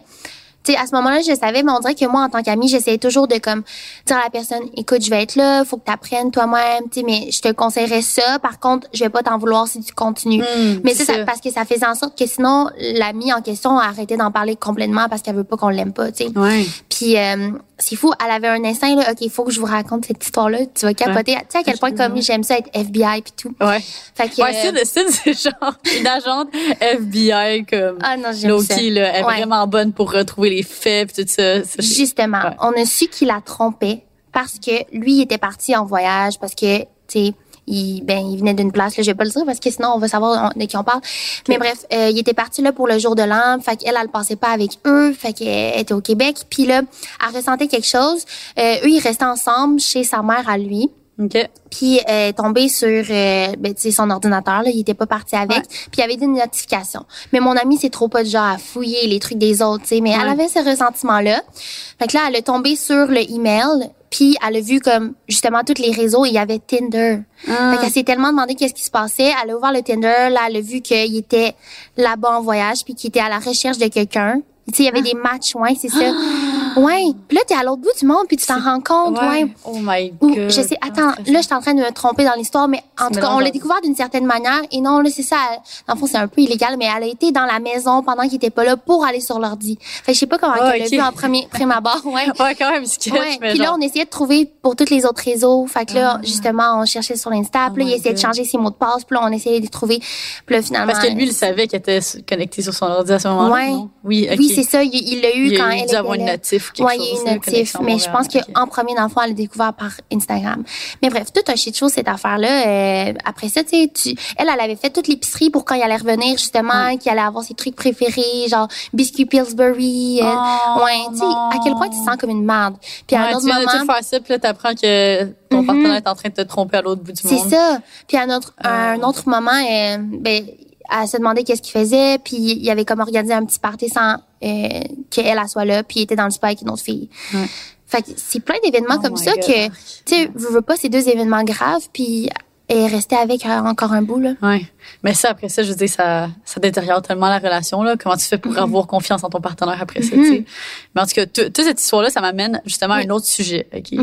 à ce moment-là, je savais, mais on dirait que moi, en tant qu'amie, j'essayais toujours de comme dire à la personne, écoute, je vais être là, faut que tu apprennes toi-même, mais je te conseillerais ça. Par contre, je vais pas t'en vouloir si tu continues. Mm, mais c'est ça, parce que ça faisait en sorte que sinon, l'amie en question a arrêté d'en parler complètement parce qu'elle veut pas qu'on l'aime pas, tu sais. ouais. Puis euh, c'est fou, elle avait un instinct là, OK, il faut que je vous raconte cette histoire-là, tu vas capoter. Tu sais à quel point comme j'aime ça être FBI puis tout. Ouais. Fait que Ouais, Sid, Sid, c'est genre une agente FBI comme Ah non, j'aime ça. Loki, là, elle est Ouais. vraiment bonne pour retrouver les faits pis tout ça. Justement, Ouais. on a su qu'il la trompait parce que lui il était parti en voyage parce que tu sais il, ben, il venait d'une place, là, je vais pas le dire parce que sinon on va savoir on- de qui on parle. Mais bref, euh, il était parti là pour le jour de l'an, fait qu'elle, elle passait pas avec eux, fait qu'elle était au Québec. Puis là, elle ressentait quelque chose. Euh, eux, ils restaient ensemble chez sa mère à lui. OK. Puis elle est tombée sur euh, ben, tu sais, son ordinateur, là, il était pas parti avec. Puis il y avait des notifications. Mais mon amie, c'est trop pas de genre à fouiller les trucs des autres, tu sais. Mais elle avait ce ressentiment-là. Fait que là, elle est tombée sur le email. Puis elle a vu comme justement tous les réseaux, il y avait Tinder. Ah. Fait qu'elle s'est tellement demandé qu'est-ce qui se passait. Elle a ouvert le Tinder, là, elle a vu qu'il était là-bas en voyage, puis qu'il était à la recherche de quelqu'un. Tu sais, il y avait des matchs, ouais, c'est ça. Ouais. Puis là, t'es à l'autre bout du monde, puis tu t'en rends compte, ouais. Oh my Ou, god. je sais, attends, Ah, là, je suis en train de me tromper dans l'histoire, mais en tout cas, on l'a découvert d'une certaine manière. Et non, là, c'est ça. Dans le fond, c'est un peu illégal, mais elle a été dans la maison pendant qu'il était pas là pour aller sur l'ordi. Fait que je sais pas comment Ah, elle l'a ok. vu en premier, prime abord, ouais. Ouais, quand même sketch, Ouais. mais Puis là, on essayait de trouver pour tous les autres réseaux. Fait que là, justement, on cherchait sur l'Insta. Puis là, Oh il essayait de changer ses mots de passe. Puis là, on essayait de les trouver. Puis là, finalement. Parce que lui, il savait qu'il était connecté sur son ordi à ce moment-là. Ouais. non? Oui. Oui, c'est ça. Il l'a eu Il a quand eu elle dû était avoir une notif ou quelque Ouais, chose. il y a eu là, une notif, connexion mais je pense Montréal. qu'en premier, dans le fond, elle l'a découvert par Instagram. Mais bref, tout un shit show, cette affaire-là. Euh, après ça, tu sais, tu- elle, elle avait fait toute l'épicerie pour quand il allait revenir, justement, qu'il allait avoir ses trucs préférés, genre biscuit Pillsbury. euh, Oh, ouais, tu sais, à quel point tu te sens comme une merde. Puis à Ouais, un autre tu moment... tout faire ça, puis là, t'apprends que ton Mhm. partenaire est en train de te tromper à l'autre bout du C'est monde. ça. Puis à un autre, à un autre moment, euh, ben, elle se demandait qu'est-ce qu'il faisait, puis il avait comme organisé un petit party sans euh, qu'elle elle soit là, puis il était dans le spa avec une autre fille. Ouais. Fait que c'est plein d'événements Oh comme ça God. que, tu sais, veux, veux pas, c'est deux événements graves, puis elle est restée avec euh, encore un bout, là. Ouais. Mais ça, après ça, je veux dire, ça, ça détériore tellement la relation, là. Comment tu fais pour Mhm. avoir confiance en ton partenaire après ça, tu sais? Mais en tout cas, tout- toute cette histoire-là, ça m'amène justement à un autre sujet, OK?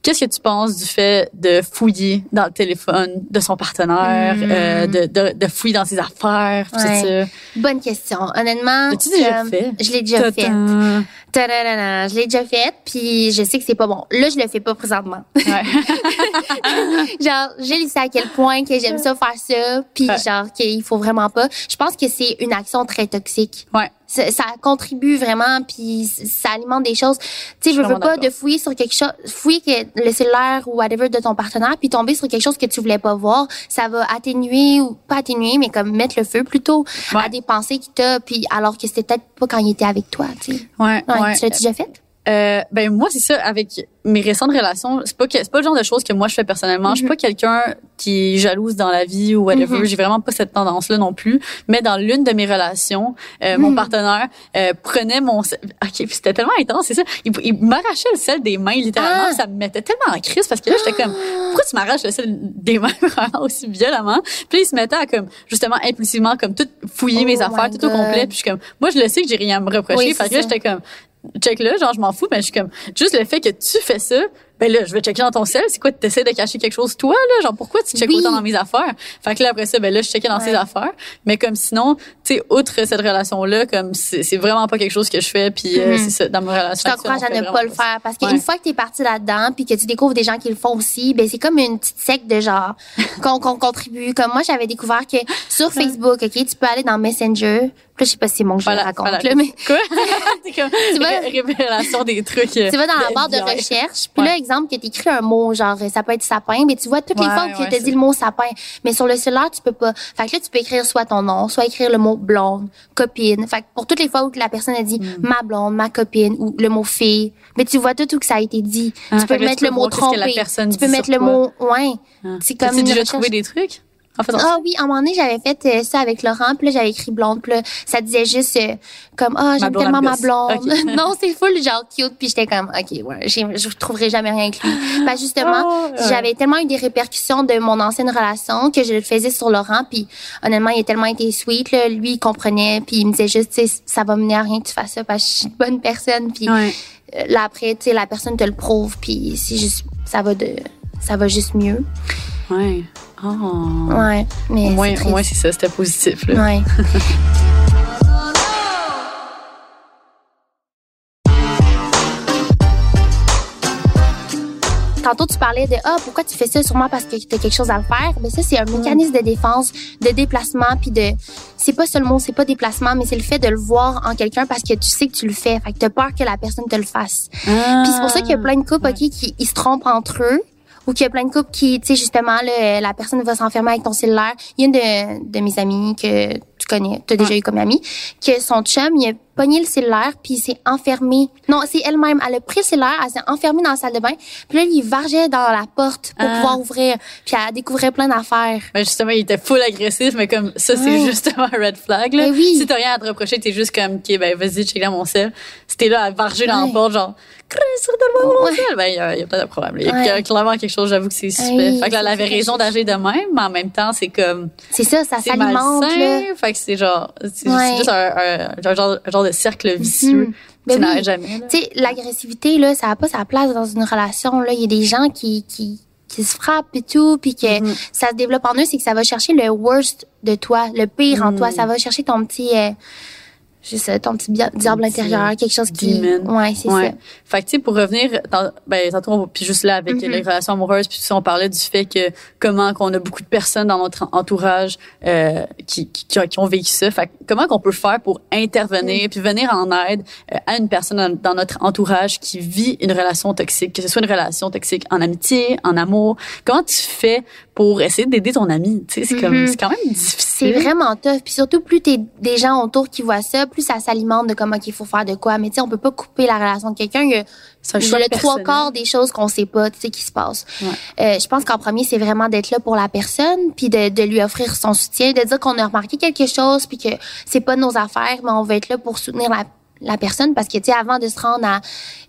Qu'est-ce que tu penses du fait de fouiller dans le téléphone de son partenaire, Mhm. euh, de, de, de fouiller dans ses affaires, tout Ouais. ça? Bonne question. Honnêtement. L'as-tu déjà fait? Je l'ai déjà fait. Je l'ai déjà fait, puis je sais que c'est pas bon. Là, je le fais pas présentement. Ouais. genre, le sais à quel point que j'aime ça faire ça, puis Ouais. genre qu'il faut vraiment pas. Je pense que c'est une action très toxique. ouais. Ça, contribue vraiment, puis ça alimente des choses. Tu sais, je veux pas de fouiller sur quelque chose, fouiller que le cellulaire ou whatever de ton partenaire, puis tomber sur quelque chose que tu voulais pas voir. Ça va atténuer ou pas atténuer, mais comme mettre le feu plutôt Ouais. à des pensées qu'il t'a, puis alors que c'était peut-être pas quand il était avec toi. Tu sais. Ouais, Ouais, ouais. Tu l'as déjà fait? Euh, ben moi c'est ça avec mes récentes relations, c'est pas c'est pas le genre de choses que moi je fais personnellement. Je suis Mhm. pas quelqu'un qui est jalouse dans la vie ou whatever. Mhm. J'ai vraiment pas cette tendance là non plus. Mais dans l'une de mes relations, euh, mon Mhm. partenaire euh, prenait mon OK, c'était tellement intense, c'est ça. Il, il m'arrachait le sel des mains littéralement, Ah! ça me mettait tellement en crise parce que là j'étais comme pourquoi tu m'arraches le sel des mains vraiment aussi violemment? Puis il se mettait à comme justement impulsivement comme tout fouiller Oh mes affaires my tout au complet puis je suis comme moi je le sais que j'ai rien à me reprocher Oui, c'est que j'étais comme check là genre je m'en fous mais je suis comme juste le fait que tu fais ça ben là je vais checker dans ton sel c'est quoi tu essaies de cacher quelque chose toi là? Genre pourquoi tu checkes Oui. autant dans mes affaires? Fait que là après ça ben là je checkais dans Ouais. ses affaires mais comme sinon tu sais outre cette relation là comme c'est vraiment pas quelque chose que je fais puis euh, Mhm. c'est ça dans ma Je relation t'encourage à ne pas le faire parce qu'une Ouais. fois que t'es parti là-dedans puis que tu découvres des gens qui le font aussi, ben c'est comme une petite secte de genre qu'on qu'on contribue. Comme moi, j'avais découvert que sur Facebook, ok, tu peux aller dans Messenger. Là, je sais pas si c'est mon que je Voilà, raconte voilà. là, mais quoi? Tu vas- ré- révélation des trucs euh, tu vas dans la barre de recherche, puis Ouais. là, exemple, que tu écris un mot, genre, ça peut être sapin, mais tu vois toutes les Ouais, fois où tu as dit le mot sapin. Mais sur le cellulaire, tu peux pas. Fait que là, tu peux écrire soit ton nom, soit écrire le mot blonde, copine. Fait que pour toutes les fois où que la personne a dit Hmm. ma blonde, ma copine, ou le mot fille, mais tu vois tout où que ça a été dit. Ah, tu peux que là, mettre tu le peux mot que trompé. Tu peux mettre le mot, ouais. Ah. C'est comme une déjà trouvé des trucs? En faisant Ah oui, à un moment donné, j'avais fait euh, ça avec Laurent, puis là, j'avais écrit blonde, puis là, ça disait juste euh, comme ah, j'aime blonde tellement ma blonde. Non, c'est full genre cute, puis j'étais comme OK, ouais, je trouverai jamais rien avec lui. Que justement, Oh, ouais. j'avais tellement eu des répercussions de mon ancienne relation que je le faisais sur Laurent, puis honnêtement, il a tellement été sweet là, lui il comprenait, puis il me disait juste tu sais ça va mener à rien que tu fasses ça parce que je suis une bonne personne, puis Ouais. euh, là après, tu sais la personne te le prouve, puis c'est juste ça va de ça va juste mieux. Ouais. Oh. Ouais, mais Au moins, c'est au moins c'est ça, c'était positif. Là. Ouais. Tantôt, tu parlais de Ah, pourquoi tu fais ça? Sûrement parce que tu as quelque chose à faire. Mais ça, c'est un mécanisme de défense, de déplacement, puis de. C'est pas seulement, c'est pas déplacement, mais c'est le fait de le voir en quelqu'un parce que tu sais que tu le fais. Fait que t'as peur que la personne te le fasse. Ah. Puis c'est pour ça qu'il y a plein de couples, OK, qui ils se trompent entre eux. Ou qu'il y a plein de couples qui, tu sais, justement, là, la personne va s'enfermer avec ton cellulaire. Il y a une de, de mes amies que tu connais, tu as déjà eu comme amie, que son chum, il a pogné le cellulaire, puis il s'est enfermé. Non, c'est elle-même. Elle a pris le cellulaire, elle s'est enfermée dans la salle de bain. Puis là, il vargeait dans la porte pour Ah. pouvoir ouvrir. Puis elle découvrait plein d'affaires. Mais justement, il était full agressif, mais comme ça, c'est Ouais. justement un red flag. Là. Mais oui. Si t'as rien à te reprocher, t'es juste comme, OK, ben vas-y, check là mon sel. Si t'es là à varger dans la porte, genre, Ouais. Ben, il y a, a peut-être un problème. Il y a Ouais. clairement quelque chose, j'avoue que c'est suspect. Oui, fait que là, elle avait raison d'agir de même, mais en même temps, c'est comme, C'est ça, ça s'alimente. Fait que c'est genre, c'est juste un, un- un genre, un genre de cercle vicieux. Mhm. Ben Tu oui. jamais. Tu sais, l'agressivité, là, ça n'a pas sa place dans une relation. Là, il y a des gens qui, qui, qui se frappent et tout, puis que Mhm. ça se développe en eux, c'est que ça va chercher le worst de toi, le pire en toi. Ça va chercher ton petit, euh, je sais, ton petit diable intérieur, quelque chose qui, demon. ouais, c'est Ouais. ça. Fait que, tu sais, pour revenir, dans, ben, tantôt, puis juste là, avec Mhm. les relations amoureuses, puis ça, on parlait du fait que comment qu'on a beaucoup de personnes dans notre entourage euh, qui, qui, qui ont- vécu ça. Fait que comment qu'on peut faire pour intervenir, Mhm. puis venir en aide euh, à une personne dans, dans notre entourage qui vit une relation toxique, que ce soit une relation toxique en amitié, en amour. Comment tu fais pour essayer d'aider ton ami? Tu sais, c'est comme, Mhm. c'est quand même C'est difficile. vraiment tough. Puis surtout, plus t'es des gens autour qui voient ça, plus ça s'alimente de comment qu'il faut faire de quoi. Mais tu sais, on peut pas couper la relation de quelqu'un. C'est un il y a choix le trois quarts des choses qu'on sait pas, tu sais, qui se passent. Ouais. Euh, je pense qu'en premier, c'est vraiment d'être là pour la personne, puis de, de lui offrir son soutien, de dire qu'on a remarqué quelque chose, puis que c'est pas nos affaires, mais on va être là pour soutenir la la personne parce que tu sais avant de se rendre à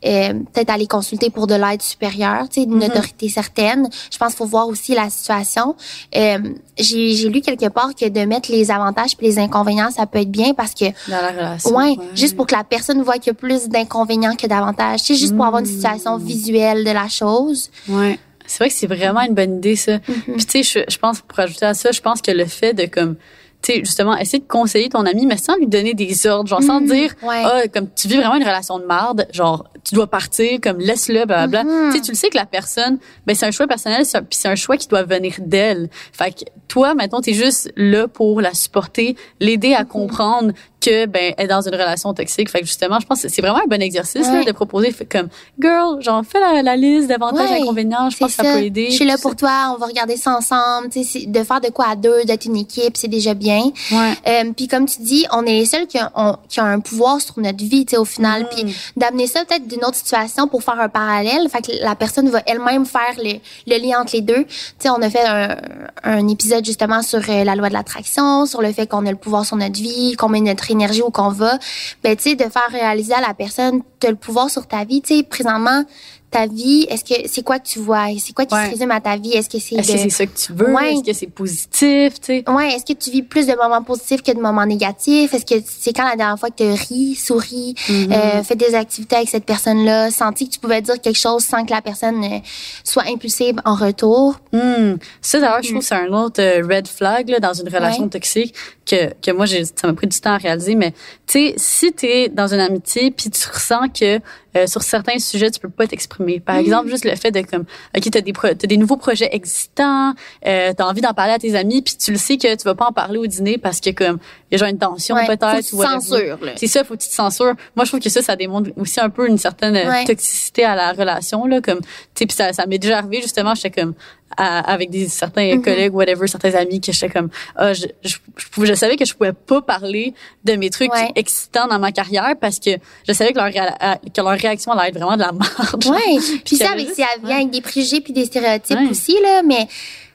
euh, peut-être aller consulter pour de l'aide supérieure tu sais d'une Mhm. autorité certaine je pense qu'il faut voir aussi la situation euh, j'ai j'ai lu quelque part que de mettre les avantages puis les inconvénients ça peut être bien parce que Dans la relation. Ouais, juste pour que la personne voit qu'il y a plus d'inconvénients que d'avantages. C'est juste pour avoir une Mm. situation visuelle de la chose. Ouais. C'est vrai que c'est vraiment une bonne idée, ça. Mm-hmm. Puis tu sais, je, je pense, pour ajouter à ça, je pense que le fait de comme, sais, justement, essayer de conseiller ton ami, mais sans lui donner des ordres, genre sans Mhm, dire, ouais. ah, comme tu vis vraiment une relation de marde, genre tu dois partir, comme laisse-le, blablabla. Mhm. Tu sais, tu le sais que la personne, ben c'est un choix personnel, c'est un- puis c'est un choix qui doit venir d'elle. Fait que toi, maintenant, t'es juste là pour la supporter, l'aider à comprendre que ben est dans une relation toxique. Fait que justement, je pense que c'est vraiment un bon exercice là, Ouais. de proposer, fait comme girl, genre fais la, la liste d'avantages Ouais, inconvénients. Je pense que ça, peut aider. Je suis là pour toi, on va regarder ça ensemble. Tu sais, de faire de quoi à deux, d'être une équipe, c'est déjà bien. Ouais. Euh, puis comme tu dis, on est les seuls qui ont, qui ont un pouvoir sur notre vie, tu sais, au final. Mm. Puis d'amener ça peut-être d'une autre situation pour faire un parallèle. Fait que la personne va elle-même faire le, le lien entre les deux. Tu sais, on a fait un, un épisode justement sur euh, la loi de l'attraction, sur le fait qu'on a le pouvoir sur notre vie, qu'on met notre énergie où qu'on va. Ben, tu sais, de faire réaliser à la personne, tu as le pouvoir sur ta vie. Tu sais, présentement, ta vie, est-ce que c'est quoi que tu vois? C'est quoi qui Ouais. se résume à ta vie? Est-ce que c'est Est-ce que c'est ça que tu veux? Ouais. Est-ce que c'est positif, tu sais? Ouais, est-ce que tu vis plus de moments positifs que de moments négatifs? Est-ce que c'est quand la dernière fois que tu ris, souris, Mm-hmm. euh, fait des activités avec cette personne-là, senti que tu pouvais dire quelque chose sans que la personne euh, soit impulsive en retour? Hmm. Ça, d'ailleurs, je trouve que c'est un autre euh, red flag là, dans une relation Ouais. toxique que, que moi, j'ai, ça m'a pris du temps à réaliser. Mais tu sais, si tu es dans une amitié puis tu ressens que euh, sur certains sujets, tu peux pas t'exprimer. Par exemple, juste le fait de comme, OK, tu as des, pro- t'as des nouveaux projets existants, euh, tu as envie d'en parler à tes amis puis tu le sais que tu vas pas en parler au dîner parce que comme, il y a genre une tension Ouais, peut-être. faut que tu ou. C'est ça, faut que tu te censures. Moi, je trouve que ça, ça démontre aussi un peu une certaine euh, Ouais. toxicité à la relation, là, comme, tu sais, puis ça, ça m'est déjà arrivé, justement, j'étais comme, à- avec des certains Mm-hmm. collègues, whatever, certains amis, que j'étais comme, ah, je, je, je, savais que je pouvais pas parler de mes trucs Ouais. excitants dans ma carrière parce que je savais que leur, réa- que leur réaction allait être vraiment de la merde. Ouais. Puis ça, avec, ça vient avec des préjugés puis des stéréotypes aussi, là, mais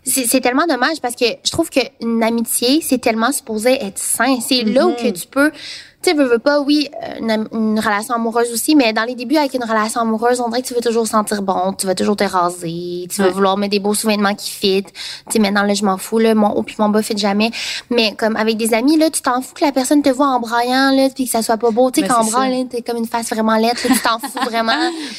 c'est tellement dommage parce que je trouve qu'une amitié, c'est tellement supposé être sain. C'est là où Mhm. que tu peux, tu sais, veux, veux pas, oui, euh, une, une relation amoureuse aussi, mais dans les débuts avec une relation amoureuse, on dirait que tu veux toujours sentir bon, tu vas toujours te raser, tu Ouais. vouloir mettre des beaux sous-vêtements qui fit. Tu sais, maintenant, là, je m'en fous, là, mon haut puis mon bas fit jamais. Mais comme avec des amis, là, tu t'en fous que la personne te voit en braillant, là, puis que ça soit pas beau. Tu sais, Mais quand on braille, t'es comme une face vraiment lettre, là, tu t'en fous vraiment.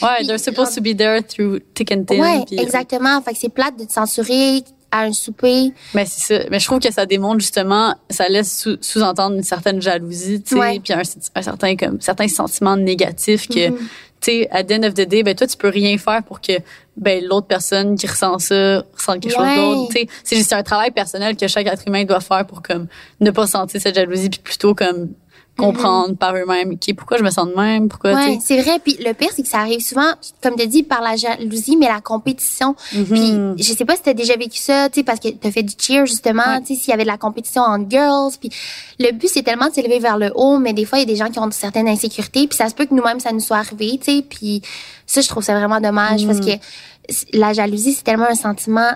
Ouais, they're supposed to be there through thick and thin. Ouais, puis- exactement. Fait que c'est plate de te censurer à un souper. Mais c'est ça. Mais je trouve que ça démontre justement, ça laisse sous- sous-entendre une certaine jalousie, tu sais, Ouais. puis un, un certain comme certains sentiments négatifs que, Mhm. tu sais, à the end of the day, ben toi tu peux rien faire pour que ben l'autre personne qui ressent ça ressente quelque Ouais. chose d'autre. Tu sais, c'est juste un travail personnel que chaque être humain doit faire pour comme ne pas sentir cette jalousie, puis plutôt comme comprendre par eux-mêmes, ok, pourquoi je me sens de même, pourquoi, tu. Ouais, c'est vrai. Puis le pire, c'est que ça arrive souvent, comme tu dis, par la jalousie, mais la compétition. Mhm. Puis je sais pas si t'as déjà vécu ça, tu sais, parce que t'as fait du cheer justement, Ouais. tu sais, s'il y avait de la compétition entre girls. Puis le but, c'est tellement de s'élever vers le haut, mais des fois, il y a des gens qui ont certaines insécurités. Puis ça se peut que nous-mêmes, ça nous soit arrivé, tu sais. Puis ça, je trouve ça vraiment dommage parce Mhm. que la jalousie, c'est tellement un sentiment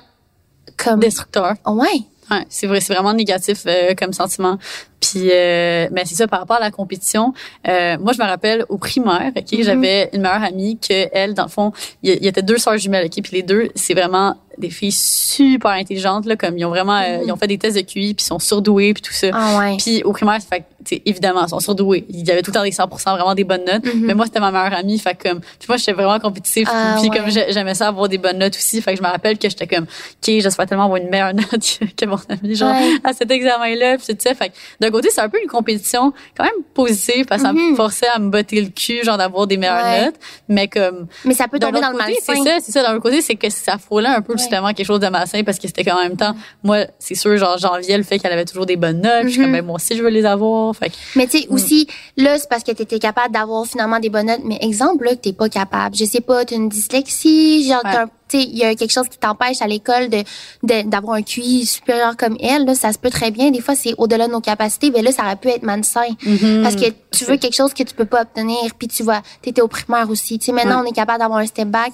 comme... Destructeur. Ouais. Ouais, c'est vrai, c'est vraiment négatif euh, comme sentiment. Puis, euh, mais c'est ça par rapport à la compétition. Euh, moi, je me rappelle au primaire, ok, Mhm. j'avais une meilleure amie que elle, dans le fond, il y, y était deux sœurs jumelles, ok, puis les deux, c'est vraiment des filles super intelligentes là, comme ils ont vraiment, euh, ils ont fait des tests de QI, puis ils sont surdouées, puis tout ça. Ah ouais. Puis au primaire, fait tu évidemment, ils sont surdoués. Il y avait tout le temps des 100%, vraiment des bonnes notes. Mhm. Mais moi, c'était ma meilleure amie. Fait comme, puis moi, j'étais vraiment compétitive. Ah, puis ouais. comme j'ai- j'aimais ça avoir des bonnes notes aussi. Fait que je me rappelle que j'étais comme, OK, j'espère tellement avoir une meilleure note que, que mon amie, genre, Ouais. à cet examen-là. Puis tout ça. Fait que d'un côté, c'est un peu une compétition quand même positive parce que ça me Mhm. forçait à me botter le cul, genre d'avoir des meilleures Ouais. notes. Mais comme, Mais ça peut tomber dans le côté, c'est malsain. ça, c'est ça. D'un autre côté, c'est que ça frôlait un peu Ouais. justement quelque chose de malsain parce que c'était quand même temps. Moi, c'est sûr, genre, j'enviais le fait qu'elle avait toujours des bonnes notes. Je suis comme, Mhm. ben, moi aussi, je veux les avoir. Fait Mais tu sais, Mm. aussi, là, c'est parce que tu étais capable d'avoir finalement des bonnes notes. Mais exemple, là, que t'es pas capable. Je sais pas, t'as une dyslexie, genre, Ouais. t'as un- tu sais, il y a quelque chose qui t'empêche à l'école de, de- d'avoir un QI supérieur comme elle, là, ça se peut très bien. Des fois, c'est au-delà de nos capacités. Mais là, ça aurait pu être malsain. Mhm. Parce que tu veux quelque chose que tu peux pas obtenir. Puis tu vois, t'étais au primaire aussi. Tu maintenant, Ouais. on est capable d'avoir un step back.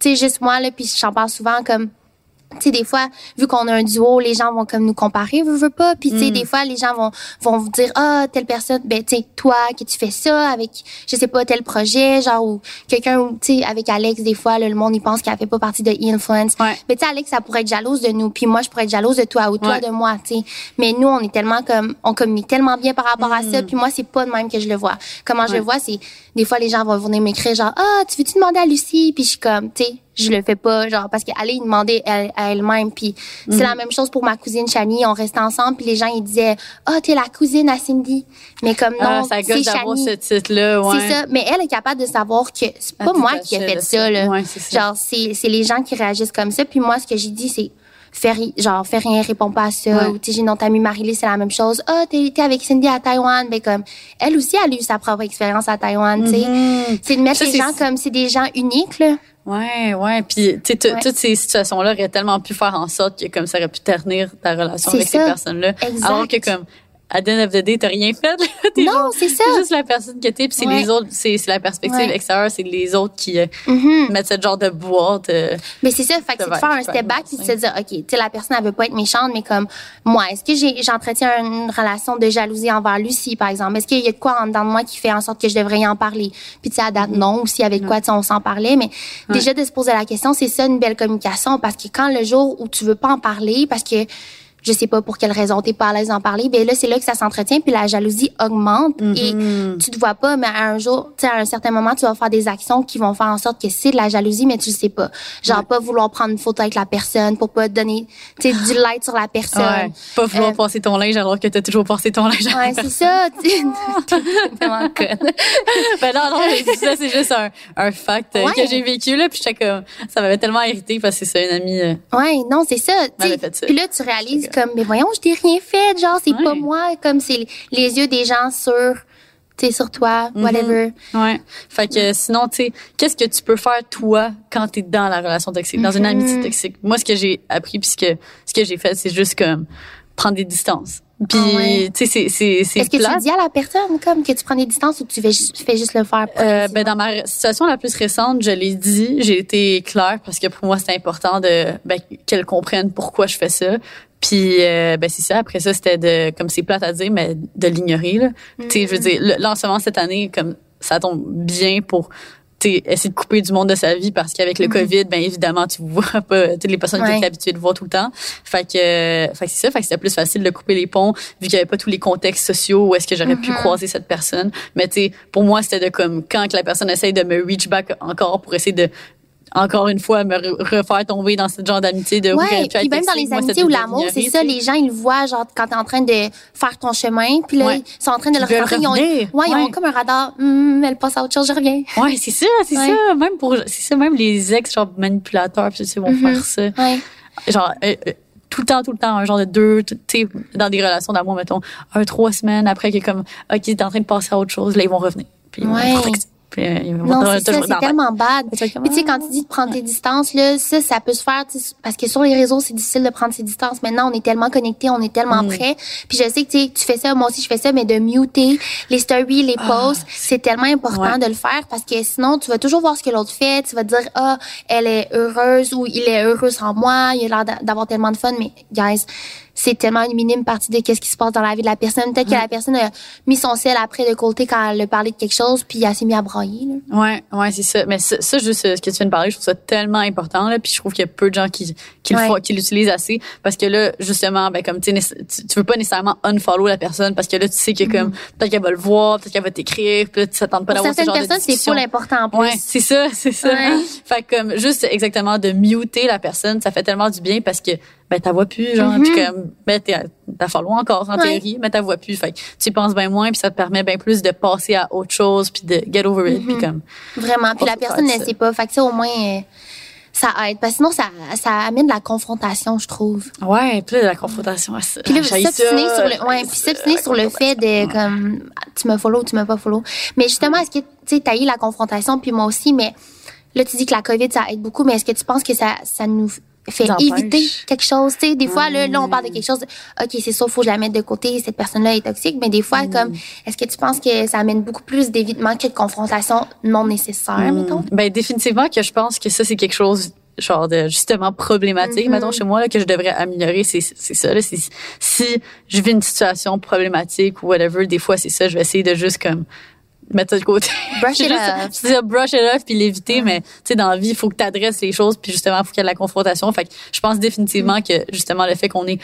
Tu sais, juste moi, là, puis j'en parle souvent comme tu sais, des fois, vu qu'on a un duo, les gens vont comme nous comparer, veux, veux pas. Puis, tu sais, Mm. des fois, les gens vont, vont vous dire, ah, telle personne, ben, tu sais, toi, que tu fais ça avec, je sais pas, tel projet, genre, ou quelqu'un, tu sais, avec Alex, des fois, là, le monde, il pense qu'elle fait pas partie de E-Influence. Ouais. Mais, tu sais, Alex, ça pourrait être jalouse de nous. Puis, moi, je pourrais être jalouse de toi ou toi Ouais. de moi, tu sais. Mais nous, on est tellement comme, on communique tellement bien par rapport à Mm. ça. Puis, moi, c'est pas de même que je le vois. Comment je le vois, c'est, des fois, les gens vont venir m'écrire, genre, ah, tu veux-tu demander à Lucie? Puis, je suis comme, tu sais, je le fais pas, genre, parce qu'elle est demander elle- à elle-même. Puis Mhm. c'est la même chose pour ma cousine Chani. On restait ensemble, puis les gens, ils disaient, ah, t'es la cousine à Cindy. Mais comme non, ah, c'est Chani. ce titre-là, ouais. C'est ça. Mais elle est capable de savoir que c'est pas moi qui ai fait ça, ça. là. Ouais, c'est ça. Genre, c'est, c'est les gens qui réagissent comme ça. Puis moi, ce que j'ai dit, c'est, fais genre, fais rien, réponds pas à ça. Ouais. Ou, tu sais, j'ai notre amie Marie-Lise, c'est la même chose. Ah, t'es, t'es avec Cindy à Taïwan. Ben, comme, elle aussi, elle a eu sa propre expérience à Taïwan, tu sais. Mhm. C'est de mettre Ça, les gens comme c'est des gens uniques, là. Ouais, ouais. Puis, tu sais, Ouais. toutes ces situations-là auraient tellement pu faire en sorte que comme ça aurait pu ternir ta relation avec ça. ces personnes-là. Alors que comme à the end of the day, t'as rien fait. Là. Non, c'est ça. C'est juste la personne que t'es, puis c'est Ouais. les autres, c'est c'est la perspective Ouais. extérieure, c'est les autres qui euh, Mhm. mettre ce genre de boîte. euh, Mais c'est ça, fait que c'est de faire un step back puis de se dire, OK, tu sais, la personne, elle veut pas être méchante, mais comme, moi, est-ce que j'entretiens une relation de jalousie envers Lucie, par exemple? Est-ce qu'il y a de quoi en dedans de moi qui fait en sorte que je devrais y en parler? Puis, tu sais, à date, non, aussi, avec quoi, on s'en parlait, mais déjà de se poser la question, c'est ça, une belle communication, parce que quand le jour où tu veux pas en parler, parce que, je sais pas pour quelle raison t'es pas à l'aise d'en parler, ben là, c'est là que ça s'entretient, puis la jalousie augmente, et tu te vois pas, mais à un jour, tu sais, à un certain moment, tu vas faire des actions qui vont faire en sorte que c'est de la jalousie, mais tu le sais pas. Genre, pas vouloir prendre une photo avec la personne pour pas donner, tu sais, du light sur la personne. ouais, pas vouloir Euh, passer ton linge alors que t'as toujours passé ton linge. Ouais, c'est ça, tu vraiment conne. ben non, non, ça, c'est juste un, un fact euh, Ouais. que j'ai vécu, là, puis j'étais comme, ça m'avait tellement irrité parce que c'est ça, une amie, euh, Ouais, non, c'est ça. tu. Puis là, tu réalises comme, mais voyons, je t'ai rien fait, genre, c'est Ouais. pas moi, comme c'est les yeux des gens sur, tu sais, sur toi, Mm-hmm. whatever. Ouais. Fait que sinon, tu sais, qu'est-ce que tu peux faire toi quand t'es dans la relation toxique, dans une Mhm. amitié toxique? Moi, ce que j'ai appris puis ce que, ce que j'ai fait, c'est juste comme prendre des distances. Puis, Ah ouais. tu sais, c'est, c'est, c'est Est-ce que tu dis à la personne, comme, que tu prends des distances ou tu fais, juste- fais juste le faire? Euh, ben dans ma situation la plus récente, je l'ai dit, j'ai été claire parce que pour moi c'était important de ben, qu'elle comprenne pourquoi je fais ça. Puis euh, ben c'est ça. Après ça c'était de comme c'est plate à dire mais de l'ignorer là. Tu sais je veux dire le lancement cette année comme ça tombe bien pour essayer de couper du monde de sa vie parce qu'avec le Covid, ben évidemment, tu vois pas toutes les personnes que Ouais. tu es habitué de voir tout le temps. Fait que, euh, fait que c'est ça, fait que c'était plus facile de couper les ponts vu qu'il y avait pas tous les contextes sociaux où est-ce que j'aurais pu croiser cette personne. Mais tu pour moi, c'était de comme quand que la personne essaye de me reach back encore pour essayer de encore une fois me re- refaire tomber dans ce genre d'amitié de Ouais, puis même dans les amitiés ou l'amour, c'est ça, les gens, ils le voient, genre, quand t'es en train de faire ton chemin, puis là, Ouais. ils sont en train de le Ils refaire. Ils ont, revenir. ouais, ils ont Ouais. comme un radar. Hum, elle passe à autre chose, je reviens. Ouais, c'est ça, c'est Ouais. ça. Même pour, c'est ça, même les ex, genre manipulateurs, puis tu sais, vont Mhm. faire ça. Ouais. genre euh, euh, tout le temps tout le temps un genre de deux tu sais dans des relations d'amour mettons un trois semaines après que comme ok t'es en train de passer à autre chose là ils vont revenir puis ils vont Ouais. Puis, euh, Non, c'est ça, c'est tellement bad. Puis tu sais, quand tu dis de prendre tes distances, là, ça, ça peut se faire, parce que sur les réseaux, c'est difficile de prendre ses distances. Maintenant, on est tellement connectés, on est tellement Mm. prêts. Puis je sais que tu fais ça, moi aussi je fais ça, mais de muter les stories, les posts, c'est tellement important Ah, Ouais. de le faire parce que sinon, tu vas toujours voir ce que l'autre fait, tu vas te dire, ah, elle est heureuse ou il est heureux sans moi, il a l'air d'a- d'avoir tellement de fun, mais guys, c'est tellement une minime partie de qu'est-ce qui se passe dans la vie de la personne. Peut-être que la personne a mis son sel après de côté quand elle a parlé de quelque chose, puis elle s'est mis à brailler, là. Ouais, ouais, c'est ça. Mais ça, ça, juste euh, ce que tu viens de parler, je trouve ça tellement important là. Puis je trouve qu'il y a peu de gens qui qui le Ouais. font, qui l'utilisent assez, parce que là, justement, ben comme tu tu veux pas nécessairement unfollow la personne, parce que là, tu sais que comme peut-être qu'elle va le voir, peut-être qu'elle va t'écrire, puis là, tu t'attends pas Mm-hmm. D'avoir ce genre de personnes, c'est discussion. full important en plus. Ouais, c'est ça, c'est ça. Ouais. Fait que comme juste exactement de muter la personne, ça fait tellement du bien parce que ben ta voix plus genre puis comme ben t'as follow encore en. Ouais. théorie, mais ta voix plus. Fait que tu penses bien moins puis ça te permet bien plus de passer à autre chose puis de get over it puis Mm-hmm. comme Vraiment. Puis la personne ne sait pas. Fait que ça, au moins, euh, ça aide. Parce que sinon, ça, ça amène de la confrontation, je trouve. ouais, puis là, la confrontation. Puis là, s'obstiner sur le, ouais, puis s'obstiner sur le fait de, comme, tu me follow, tu me pas follow. Mais justement, est-ce que, tu sais, t'as eu la confrontation, puis moi aussi, mais là, tu dis que la COVID, ça aide beaucoup, mais est-ce que tu penses que ça, ça nous fait éviter quelque chose, tu sais? Des fois, là, là, on parle de quelque chose, de, OK, c'est ça, faut que je la mette de côté, cette personne-là est toxique, mais des fois, comme, est-ce que tu penses que ça amène beaucoup plus d'évitement que de confrontation non nécessaire, mettons? Ben définitivement que je pense que ça c'est quelque chose genre de justement problématique. Mm-hmm. mettons chez moi là que je devrais améliorer c'est c'est ça là. Si je vis une situation problématique ou whatever des fois c'est ça je vais essayer de juste comme mettre ça de côté Brush it off. c'est ça, brush it off puis l'éviter mais tu sais dans la vie il faut que tu adresses les choses puis justement il faut qu'il y ait de la confrontation fait que je pense définitivement que justement le fait qu'on est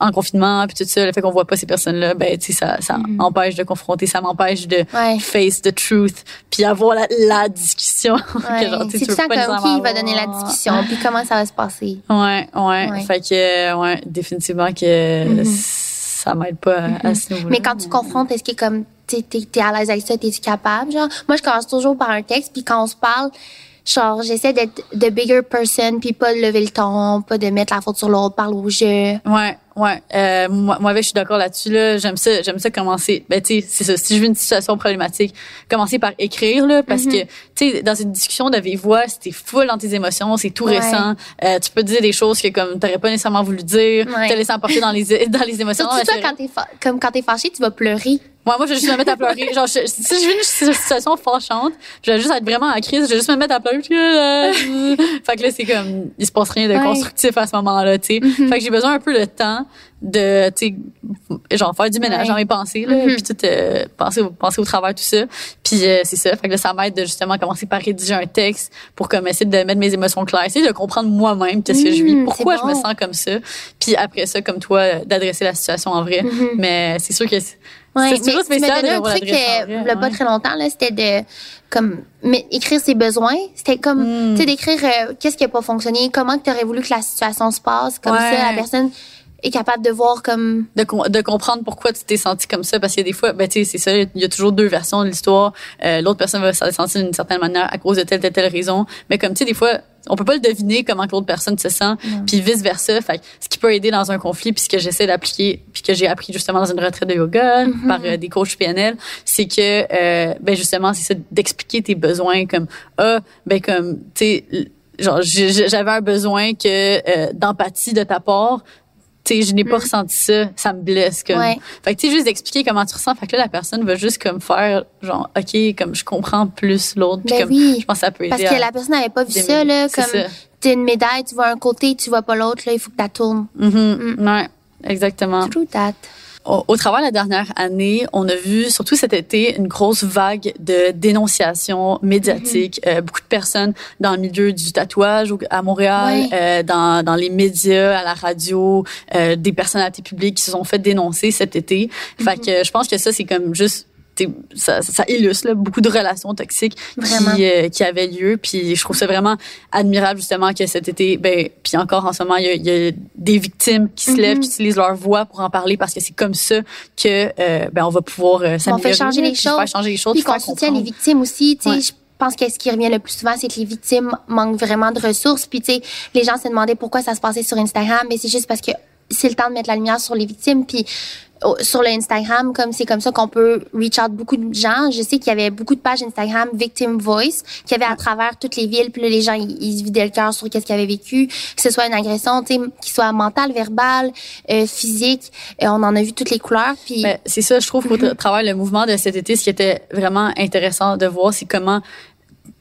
en confinement puis tout ça le fait qu'on voit pas ces personnes là ben tu sais ça ça empêche de confronter ça m'empêche de Mm-hmm. Ouais. face the truth puis avoir la, la discussion Ouais. c'est tu tout pas comme qui va donner la discussion, puis comment ça va se passer. Ouais, ouais, Ouais. Fait que, ouais, définitivement que ça m'aide pas à- ce niveau-là. Mm-hmm. Mais quand tu confrontes, est-ce que comme t'es t'es t'es à l'aise avec ça, t'es-tu capable genre? Moi, je commence toujours par un texte, puis quand on se parle, genre j'essaie d'être the bigger person puis pas de lever le ton, pas de mettre la faute sur l'autre, parler au jeu. Ouais, ouais. Euh, moi, moi, je suis d'accord là-dessus. Là, j'aime ça, j'aime ça commencer. Ben, tu sais, c'est ça. Si je vis une situation problématique, commencer par écrire là, parce Mm-hmm. que, tu sais, dans une discussion de vive voix, si t'es full dans tes émotions, c'est tout Ouais. récent. Euh, tu peux dire des choses que comme t'aurais pas nécessairement voulu dire, Ouais. te laisser emporter dans les dans les émotions. Surtout toi quand t'es comme quand t'es fâché, tu vas pleurer. Ouais, moi, je vais juste me mettre à pleurer. Genre, je- si je vis une situation fâchante, je vais juste être vraiment en crise, je vais juste me mettre à pleurer. fait que là, c'est comme, il se passe rien de Ouais. constructif à ce moment-là, tu sais. Mhm. Fait que j'ai besoin un peu de temps de, tu sais, genre, faire du ménage Ouais. dans mes pensées, là, Mhm. puis tout, euh, penser, au, penser au travers, tout ça. Puis euh, c'est ça. Fait que là, ça m'aide de justement commencer par rédiger un texte pour comme essayer de mettre mes émotions claires, essayer de comprendre moi-même qu'est-ce que je vis, Mhm, pourquoi je me sens comme ça. Puis après ça, comme toi, euh, d'adresser la situation en vrai. Mhm. Mais c'est sûr que c'est Ouais, c'est toujours tu spécial donné un truc euh, il y a pas très longtemps là, c'était de comme mais, écrire ses besoins, c'était comme Mm. tu sais d'écrire euh, qu'est-ce qui a pas fonctionné, comment tu aurais voulu que la situation se passe, comme Ouais. ça la personne est capable de voir comme de, com- de comprendre pourquoi tu t'es senti comme ça. Parce qu'il y a des fois ben tu sais c'est ça il y a toujours deux versions de l'histoire. Euh, l'autre personne va se sentir d'une certaine manière à cause de telle telle telle raison. Mais comme tu sais des fois on peut pas le deviner comment que l'autre personne se sent puis vice versa fait que ce qui peut aider dans un conflit puis ce que j'essaie d'appliquer puis que j'ai appris justement dans une retraite de yoga par euh, des coachs PNL c'est que euh, ben justement c'est ça d'expliquer tes besoins comme ah ben comme tu sais genre j'avais un besoin que euh, d'empathie de ta part tu sais, je n'ai pas ressenti ça, ça me blesse comme. Mm. Ouais. Fait que tu sais juste d'expliquer comment tu ressens, fait que là la personne va juste comme faire genre OK, comme je comprends plus l'autre puis Ben comme oui. je pense que ça peut aider. parce que la personne n'avait pas vu ça là comme t'as une médaille, tu vois un côté, tu vois pas l'autre là, il faut que tu tournes. Mhm. Ouais, exactement. True that. Au, au travers de la dernière année, on a vu, surtout cet été, une grosse vague de dénonciation médiatique. Mm-hmm. Euh, beaucoup de personnes dans le milieu du tatouage à Montréal, euh, dans, dans les médias, à la radio, euh, des personnalités publiques qui se sont fait dénoncer cet été. Fait Mm-hmm. que je pense que ça, c'est comme juste ça, ça illustre là, beaucoup de relations toxiques qui, euh, qui avaient lieu. Puis je trouve ça vraiment admirable justement que cet été, ben, puis encore en ce moment, il y a, il y a des victimes qui se lèvent, Mhm. qui utilisent leur voix pour en parler parce que c'est comme ça que euh, ben, on va pouvoir euh, On s'améliorer, fait changer les choses. faire changer les choses, Puis qu'on soutient les victimes aussi. Ouais. je pense que ce qui revient le plus souvent, c'est que les victimes manquent vraiment de ressources. Puis tu sais, les gens se demandaient pourquoi ça se passait sur Instagram, mais c'est juste parce que c'est le temps de mettre la lumière sur les victimes. Puis sur le Instagram, comme c'est comme ça qu'on peut reach out beaucoup de gens. Je sais qu'il y avait beaucoup de pages Instagram Victim Voice qui avaient à travers toutes les villes. Puis là, les gens ils, ils se vidaient le cœur sur qu'est-ce qu'ils avaient vécu, que ce soit une agression, tu sais, qui soit mentale, verbale, euh, physique. Euh, on en a vu toutes les couleurs. Puis Ben, c'est ça, je trouve qu'au tra- travers le mouvement de cet été, ce qui était vraiment intéressant de voir, c'est comment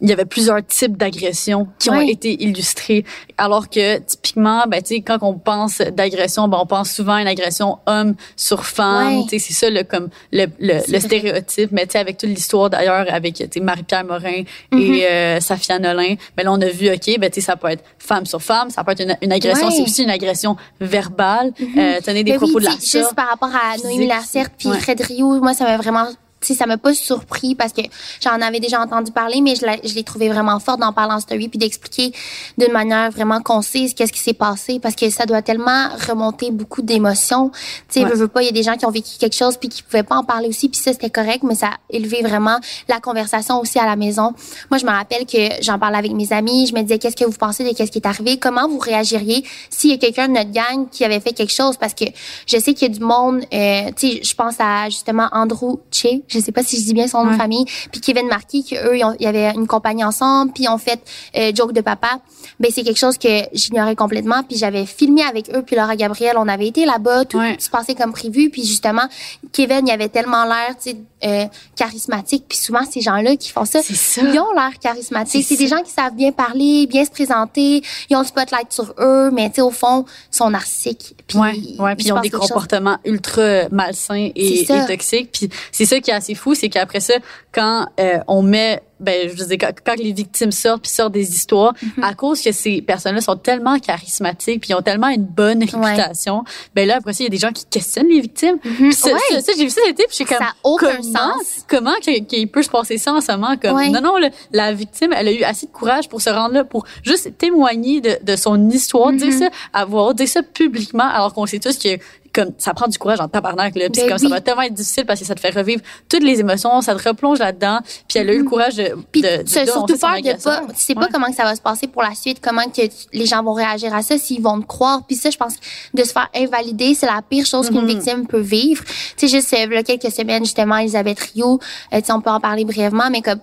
il y avait plusieurs types d'agressions qui ont été illustrés. Alors que, typiquement, ben, tu sais, quand on pense d'agression, ben, on pense souvent à une agression homme sur femme. Sais, c'est ça, le, comme, le, le, le stéréotype. Mais, tu sais, avec toute l'histoire d'ailleurs, avec, tu sais, Marie-Pierre Morin et euh, Safia Nolin, ben, là, on a vu, OK, ben, tu sais, ça peut être femme sur femme, ça peut être une, une agression. Mm-hmm. c'est aussi une agression verbale. euh, tenez des propos oui, de la Juste par rapport à Noémie. Lacerte puis. Fred Rio, moi, ça m'a vraiment sais, ça m'a pas surpris parce que j'en avais déjà entendu parler, mais je l'ai- je trouvé vraiment fort d'en parler en story puis d'expliquer d'une manière vraiment concise qu'est-ce qui s'est passé parce que ça doit tellement remonter beaucoup d'émotions. Tu sais, Ouais. veux, veux pas, il y a des gens qui ont vécu quelque chose puis qui pouvaient pas en parler aussi puis ça c'était correct, mais ça a élevé vraiment la conversation aussi à la maison. Moi, je me rappelle que j'en parlais avec mes amis, je me disais qu'est-ce que vous pensez de qu'est-ce qui est arrivé, comment vous réagiriez s'il y a quelqu'un de notre gang qui avait fait quelque chose? Parce que je sais qu'il y a du monde, euh, tu sais, je pense à justement Andrew Che, je sais pas si je dis bien son nom de Ouais. famille, puis Kevin Marquis, qu'eux, ils ont- il y avait une compagnie ensemble, puis ils ont fait euh, Joke de papa. Ben c'est quelque chose que j'ignorais complètement, puis j'avais filmé avec eux, puis Laura Gabriel, on avait été là-bas, tout Ouais. se passait comme prévu, puis justement, Kevin, il avait tellement l'air, tu sais, euh, charismatique, puis souvent, ces gens-là qui font ça, ils ont l'air charismatiques. C'est des gens qui savent bien parler, bien se présenter, ils ont le spotlight sur eux, mais tu sais, au fond, ils sont narcissiques. Puis, ouais, puis ils ont des chose. comportements ultra malsains et, et toxiques. Puis c'est ça qui assez fou, c'est qu'après ça, quand euh, on met, ben je veux dire, quand, les victimes sortent puis sortent des histoires, Mm-hmm. à cause que ces personnes-là sont tellement charismatiques puis ont tellement une bonne réputation, ben là après ça il y a des gens qui questionnent les victimes. Puis ça, Ouais. ça, ça, j'ai vu ça cet été puis j'ai comme Ça a aucun comment, sens. comment qu'il peut se passer ça en ce moment comme Ouais. non non le- la victime elle a eu assez de courage pour se rendre là pour juste témoigner de, de son histoire dire Mm-hmm. ça haute, dire ça publiquement alors qu'on sait tous que comme ça prend du courage en tabarnak là puis Ben comme ça oui. va tellement être difficile parce que ça te fait revivre toutes les émotions ça te replonge là-dedans puis elle a eu Mm-hmm. le courage de, de. Puis de, tu as de surtout peur de pas, tu sais pas Ouais. comment que ça va se passer pour la suite, comment que les gens vont réagir à ça, s'ils vont te croire. Puis ça, je pense, de se faire invalider, c'est la pire chose qu'une Mhm. victime peut vivre. Tu sais, juste euh, il y a quelques semaines, justement, Elisabeth Rio, euh, tu sais, on peut en parler brièvement, mais comme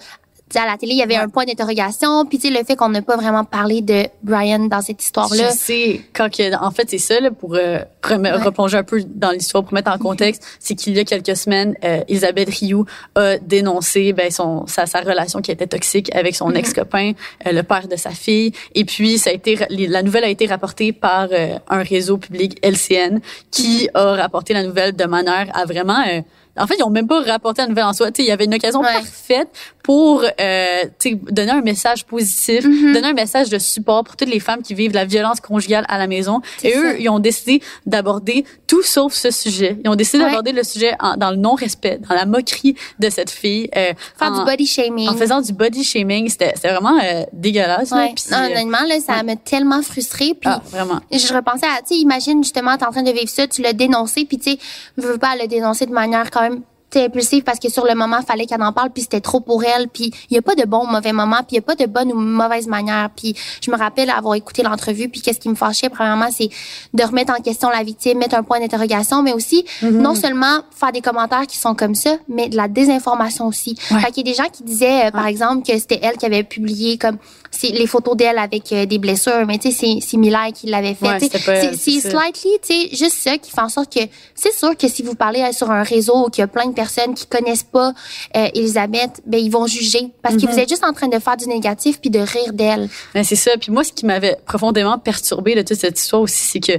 à la télé, il y avait un point d'interrogation. Puis tu sais, le fait qu'on n'a pas vraiment parlé de Brian dans cette histoire-là. Je sais, quand que, en fait, c'est ça, là, pour euh, Ouais. replonger un peu dans l'histoire, pour mettre en contexte, c'est qu'il y a quelques semaines, euh, Elisabeth Rioux a dénoncé ben, son, sa, sa relation qui était toxique avec son Mhm. ex-copain, euh, le père de sa fille. Et puis, ça a été, la nouvelle a été rapportée par euh, un réseau public, LCN, qui Mhm. a rapporté la nouvelle de manière à vraiment... euh, en fait, ils ont même pas rapporté la nouvelle en soi. Tu sais, il y avait une occasion Ouais. parfaite pour euh, donner un message positif, Mhm. donner un message de support pour toutes les femmes qui vivent la violence conjugale à la maison. Et eux, ils ont décidé d'aborder tout sauf ce sujet. Ils ont décidé Ouais. d'aborder le sujet en- dans le non-respect, dans la moquerie de cette fille. euh, Faire en, du body shaming. en faisant du body shaming. C'était vraiment euh, dégueulasse. là. Ouais. Puis, Non, honnêtement, là, ça ouais. m'a tellement frustrée. Puis ah, vraiment. je repensais à, tu imagine justement, t'es en train de vivre ça, tu l'as dénoncé, puis tu veux pas le dénoncer de manière quand même tu sais, impulsive parce que sur le moment, fallait qu'elle en parle, puis c'était trop pour elle, puis il y a pas de bon ou mauvais moment, puis il y a pas de bonne ou mauvaise manière. Puis je me rappelle avoir écouté l'entrevue, puis qu'est-ce qui me fâchait premièrement, c'est de remettre en question la victime, mettre un point d'interrogation, mais aussi non seulement faire des commentaires qui sont comme ça, mais de la désinformation aussi. Ouais. Fait qu'il y a des gens qui disaient, euh, par exemple, que c'était elle qui avait publié comme les photos d'elle avec euh, des blessures, mais tu sais, c'est c'est Miller qui l'avait fait. Ouais, c'est c'est c'est ça. slightly, tu sais, juste ça qui fait en sorte que c'est sûr que si vous parlez euh, sur un réseau où il y a plein de personnes qui connaissent pas euh, Elisabeth, ben ils vont juger parce que Mhm. vous êtes juste en train de faire du négatif puis de rire d'elle. Ben, c'est ça. Puis moi, ce qui m'avait profondément perturbé de toute cette histoire aussi, c'est que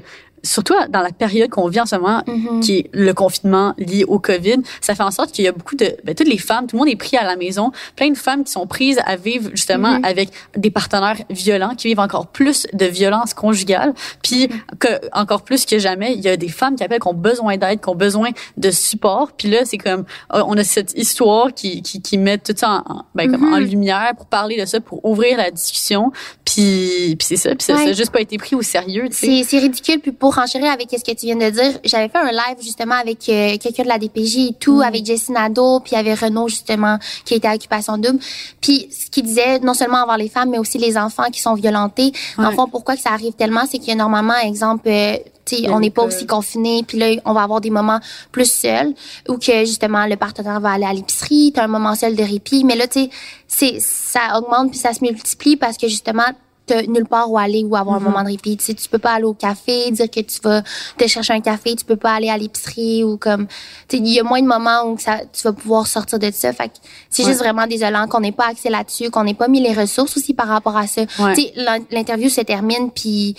surtout dans la période qu'on vit en ce moment, Mhm. qui est le confinement lié au COVID, ça fait en sorte qu'il y a beaucoup de, ben, toutes les femmes, tout le monde est pris à la maison, plein de femmes qui sont prises à vivre justement Mhm. avec des partenaires violents, qui vivent encore plus de violence conjugale, puis que encore plus que jamais, il y a des femmes qui appellent qui ont besoin d'aide, qui ont besoin de support, puis là c'est comme euh, on a cette histoire qui qui, qui met tout ça en, en- ben, comme en lumière pour parler de ça, pour ouvrir la discussion, puis puis c'est ça, puis ça, ça a Ouais. juste pas été pris au sérieux. C'est c'est ridicule. Puis pour enchérir avec ce que tu viens de dire, j'avais fait un live justement avec euh, quelqu'un de la DPJ et tout, Mm. avec Jessie Nadeau, puis il y avait Renaud justement qui était à Occupation Double. Puis ce qu'il disait, non seulement envers les femmes, mais aussi les enfants qui sont violentés. En Ouais. fond, pourquoi que ça arrive tellement, c'est qu'il y a normalement, exemple, euh, tu sais, Il y a on n'est pas aussi confinés, puis là, on va avoir des moments plus seuls, ou que justement le partenaire va aller à l'épicerie, t'as un moment seul de répit, mais là, tu sais, c'est ça augmente puis ça se multiplie parce que justement t'as nulle part où aller ou avoir un moment de répit. Tu sais, tu peux pas aller au café, dire que tu vas te chercher un café, tu peux pas aller à l'épicerie ou comme, tu sais, il y a moins de moments où ça, tu vas pouvoir sortir de ça. Fait que c'est Ouais. juste vraiment désolant qu'on n'ait pas accès là-dessus, qu'on n'ait pas mis les ressources aussi par rapport à ça. Ouais. Tu sais, l'in- l'interview se termine puis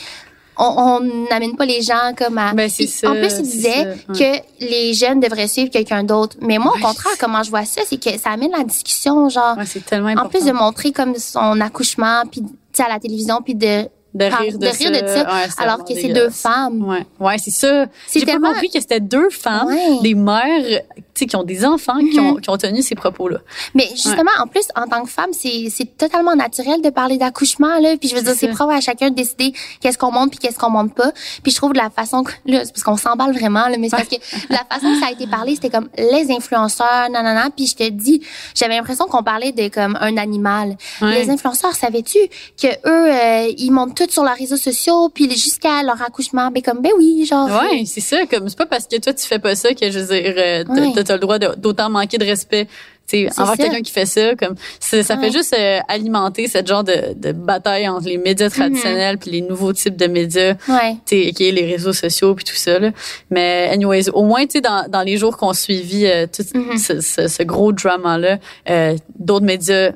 on n'amène pas les gens comme à. Ben, c'est Puis, ça, en plus, il disait ça, que les jeunes devraient suivre quelqu'un d'autre. Mais moi, au contraire, comment je vois ça, c'est que ça amène la discussion, genre, Ouais, c'est tellement en important. plus de montrer comme son accouchement, puis à la télévision, puis de rire de, de rire de ça, Ouais, alors que c'est deux femmes. Ouais, ouais, c'est ça. J'ai pas compris que c'était deux femmes, Ouais. des mères, qui ont des enfants, qui, Mhm. ont, qui ont tenu ces propos-là. Mais justement, en plus, en tant que femme, c'est c'est totalement naturel de parler d'accouchement là. Puis je veux dire, c'est propre à chacun de décider qu'est-ce qu'on monte puis qu'est-ce qu'on monte pas. Puis je trouve de la façon que là, c'est parce qu'on s'emballe vraiment là, mais c'est parce que la façon que ça a été parlé, c'était comme les influenceurs, nanana. Puis je te dis, j'avais l'impression qu'on parlait de comme un animal. Ouais. Les influenceurs, savais-tu que eux, euh, ils montent tout sur leurs réseaux sociaux puis jusqu'à leur accouchement, ben comme ben oui, genre. Ouais, c'est ça. Comme c'est pas parce que toi tu fais pas ça que je veux dire, t'as t'as le droit d'autant manquer de respect. Tu envers quelqu'un qui fait ça, comme ça Ouais. fait juste euh, alimenter cette genre de, de bataille entre les médias traditionnels puis les nouveaux types de médias. Ouais. tu qui est les réseaux sociaux puis tout ça là. Mais anyways, au moins tu dans, dans les jours qu'on suivi euh, tout Mhm. ce, ce, ce gros drama là, euh, d'autres médias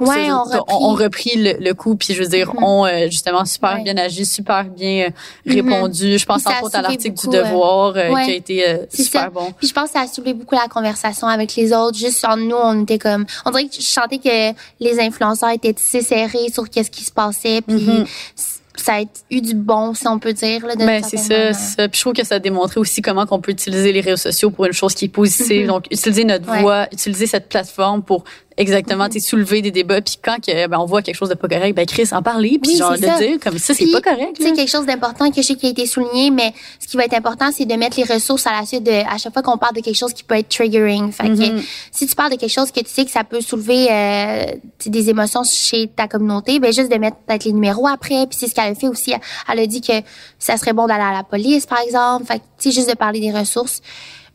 Ouais, on repris. repris le, le coup puis je veux dire Mhm. ont euh, justement super Ouais. bien agi, super bien euh, Mhm. répondu. Je pense entre autres à l'article du euh, Devoir euh, ouais. qui a été euh, super ça. bon. Puis je pense que ça a soulevé beaucoup la conversation avec les autres. Juste en nous, on était comme, on dirait que je sentais que les influenceurs étaient tissés serrés sur qu'est-ce qui se passait. Puis Mhm. c- ça a eu du bon, si on peut dire. Là, de Ben, c'est ça, ça. Puis je trouve que ça a démontré aussi comment qu'on peut utiliser les réseaux sociaux pour une chose qui est positive. Donc, utiliser notre Ouais. voix, utiliser cette plateforme pour exactement, tu soulever des débats. Puis quand que, ben, on voit quelque chose de pas correct, ben Chris, en parler, puis Oui, genre c'est de ça. dire comme ça, c'est pas correct. Là. quelque chose d'important que je sais qui a été souligné, mais ce qui va être important, c'est de mettre les ressources à la suite de, à chaque fois qu'on parle de quelque chose qui peut être triggering. Fait que, Mm-hmm. si tu parles de quelque chose que tu sais que ça peut soulever, euh, des émotions chez ta communauté, ben, juste de mettre peut-être les numéros après. Puis c'est ce qu'elle a fait aussi. Elle a dit que ça serait bon d'aller à la police, par exemple. Fait que, juste de parler des ressources,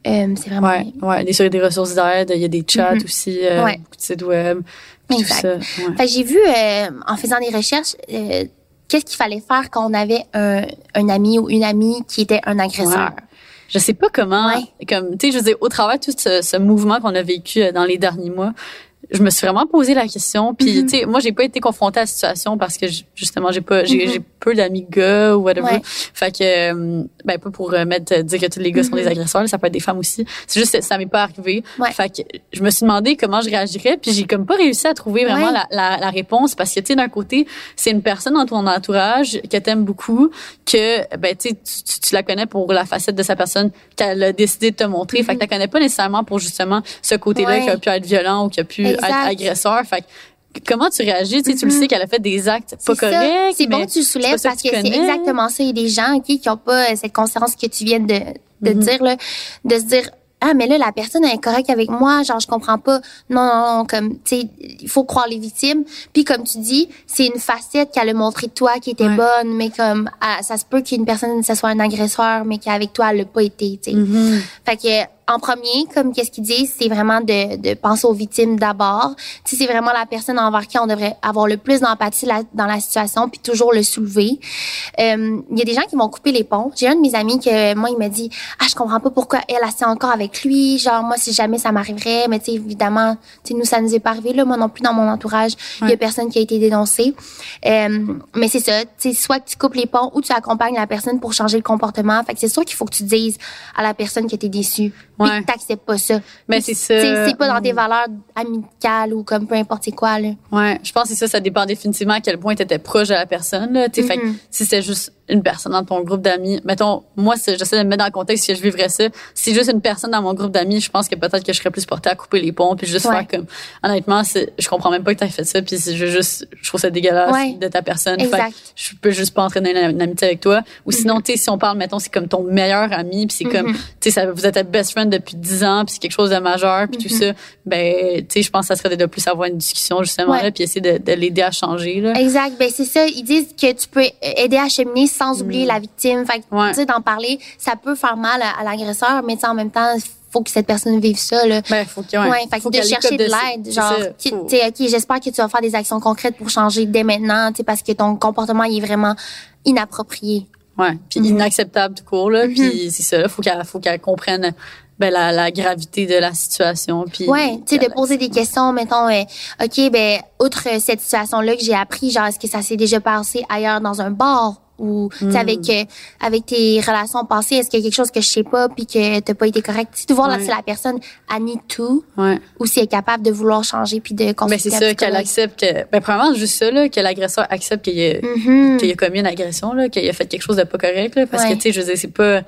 euh, c'est vraiment Ouais, ouais, sur des ressources d'aide, il y a des chats aussi, euh, Mm-hmm. Ouais. beaucoup de sites web, tout Exact. ça. ouais. Fait j'ai vu, euh, en faisant des recherches, euh, qu'est-ce qu'il fallait faire quand on avait un, un ami ou une amie qui était un agresseur? Je sais pas comment, comme, tu sais, je veux dire, au travers de tout ce, ce mouvement qu'on a vécu euh, dans les derniers mois, je me suis vraiment posé la question. Puis, Mm-hmm. tu sais, moi, j'ai pas été confrontée à la situation parce que justement, j'ai pas, j'ai, j'ai peu d'amis gars ou whatever. Mm-hmm. Ouais. Fait que, euh, ben pas pour euh, mettre dire que tous les gars sont des agresseurs, là, ça peut être des femmes aussi. C'est juste ça m'est pas arrivé. Mm-hmm. Ouais. Fait que je me suis demandé comment je réagirais, puis j'ai comme pas réussi à trouver vraiment Ouais. la, la, la réponse parce que tu sais d'un côté, c'est une personne dans ton entourage que t'aimes beaucoup, que ben tu tu, tu- la connais pour la facette de sa personne qu'elle a décidé de te montrer. Fait que tu la connais pas nécessairement pour justement ce côté-là Mm-hmm. Qui a pu être violent ou qui a pu. Mm-hmm. Agresseur. Fait comment tu réagis? Tu sais, tu le sais qu'elle a fait des actes pas corrects. C'est bon que tu soulèves parce que c'est exactement ça. Il y a des gens ok, qui ont pas euh, cette conscience que tu viens de, de Mm-hmm. dire, là, de se dire ah mais là la personne est correcte avec moi genre je comprends pas non non, non comme tu sais il faut croire les victimes puis comme tu dis c'est une facette qu'elle a montré de toi qui était Ouais. bonne mais comme ah, ça se peut qu'une personne ça soit un agresseur mais qu'avec toi elle l'a pas été tu sais Mm-hmm. fait que en premier, comme qu'est-ce qu'ils disent, c'est vraiment de, de penser aux victimes d'abord. Tu sais, c'est vraiment la personne envers qui on devrait avoir le plus d'empathie dans la situation, puis toujours le soulever. Euh, Il y a des gens qui vont couper les ponts. J'ai un de mes amis que moi, il m'a dit, ah, je comprends pas pourquoi elle est encore avec lui. Genre moi, si jamais ça m'arriverait, mais tu sais, évidemment, tu sais, nous ça nous est pas arrivé là, moi non plus dans mon entourage, il y a Ouais. personne qui a été dénoncé. Euh, mais c'est ça, tu sais, soit que tu coupes les ponts ou tu accompagnes la personne pour changer le comportement. Fait que c'est sûr qu'il faut que tu dises à la personne que t'es déçu, puis Ouais. que t'acceptes pas ça. Mais Puis, c'est ça. C'est pas dans tes Mm. valeurs amicales ou comme peu importe c'est quoi là. Ouais, je pense que ça, ça dépend définitivement à quel point tu étais proche de la personne. Là. Fait Mhm. si c'est juste une personne dans ton groupe d'amis, mettons, moi, j'essaie de me mettre dans le contexte que je vivrais ça. Si juste une personne dans mon groupe d'amis, je pense que peut-être que je serais plus portée à couper les ponts puis juste Ouais. faire comme, honnêtement, je comprends même pas que tu fait ça puis je juste, je trouve ça dégueulasse Ouais. de ta personne. Fait Exact. je peux juste pas entraîner une, une amitié avec toi. Ou sinon, tu sais, si on parle, mettons, c'est comme ton meilleur ami puis c'est comme, Mhm. tu sais, vous êtes best friend depuis 10 ans puis c'est quelque chose de majeur puis tout ça, ben, tu sais, je pense que ça serait de plus avoir une discussion justement Ouais. là puis essayer de, de l'aider à changer là. Exact. Ben c'est ça. Ils disent que tu peux aider à cheminer sans oublier la victime. Fait que Ouais. tu sais d'en parler, ça peut faire mal à, à l'agresseur, mais en même temps, faut que cette personne vive ça là. Ben, faut que, ouais. Ouais, fait que Faut de chercher de l'aide, genre, tu sais, ok, j'espère que tu vas faire des actions concrètes pour changer dès maintenant, tu sais, parce que ton comportement il est vraiment inapproprié. Ouais, puis Mhm. inacceptable tout court là, puis c'est ça, là, faut qu'elle faut qu'elle comprenne ben la, la gravité de la situation puis Ouais, tu sais, de poser des questions, mettons, euh, ok, ben, outre cette situation-là que j'ai appris, genre, est-ce que ça s'est déjà passé ailleurs dans un bar? Ou, Hmm. sais, avec euh, avec tes relations passées, est-ce qu'il y a quelque chose que je sais pas puis que t'as pas été correct, tu sais, de voir là si la personne a need to Ouais. ou si elle est capable de vouloir changer puis de Ben consulter c'est ça qu'elle accepte que ben premièrement juste ça là que l'agresseur accepte qu'il a Mhm. qu'il a commis une agression là, qu'il a fait quelque chose de pas correct là parce Ouais. que tu sais je veux dire c'est pas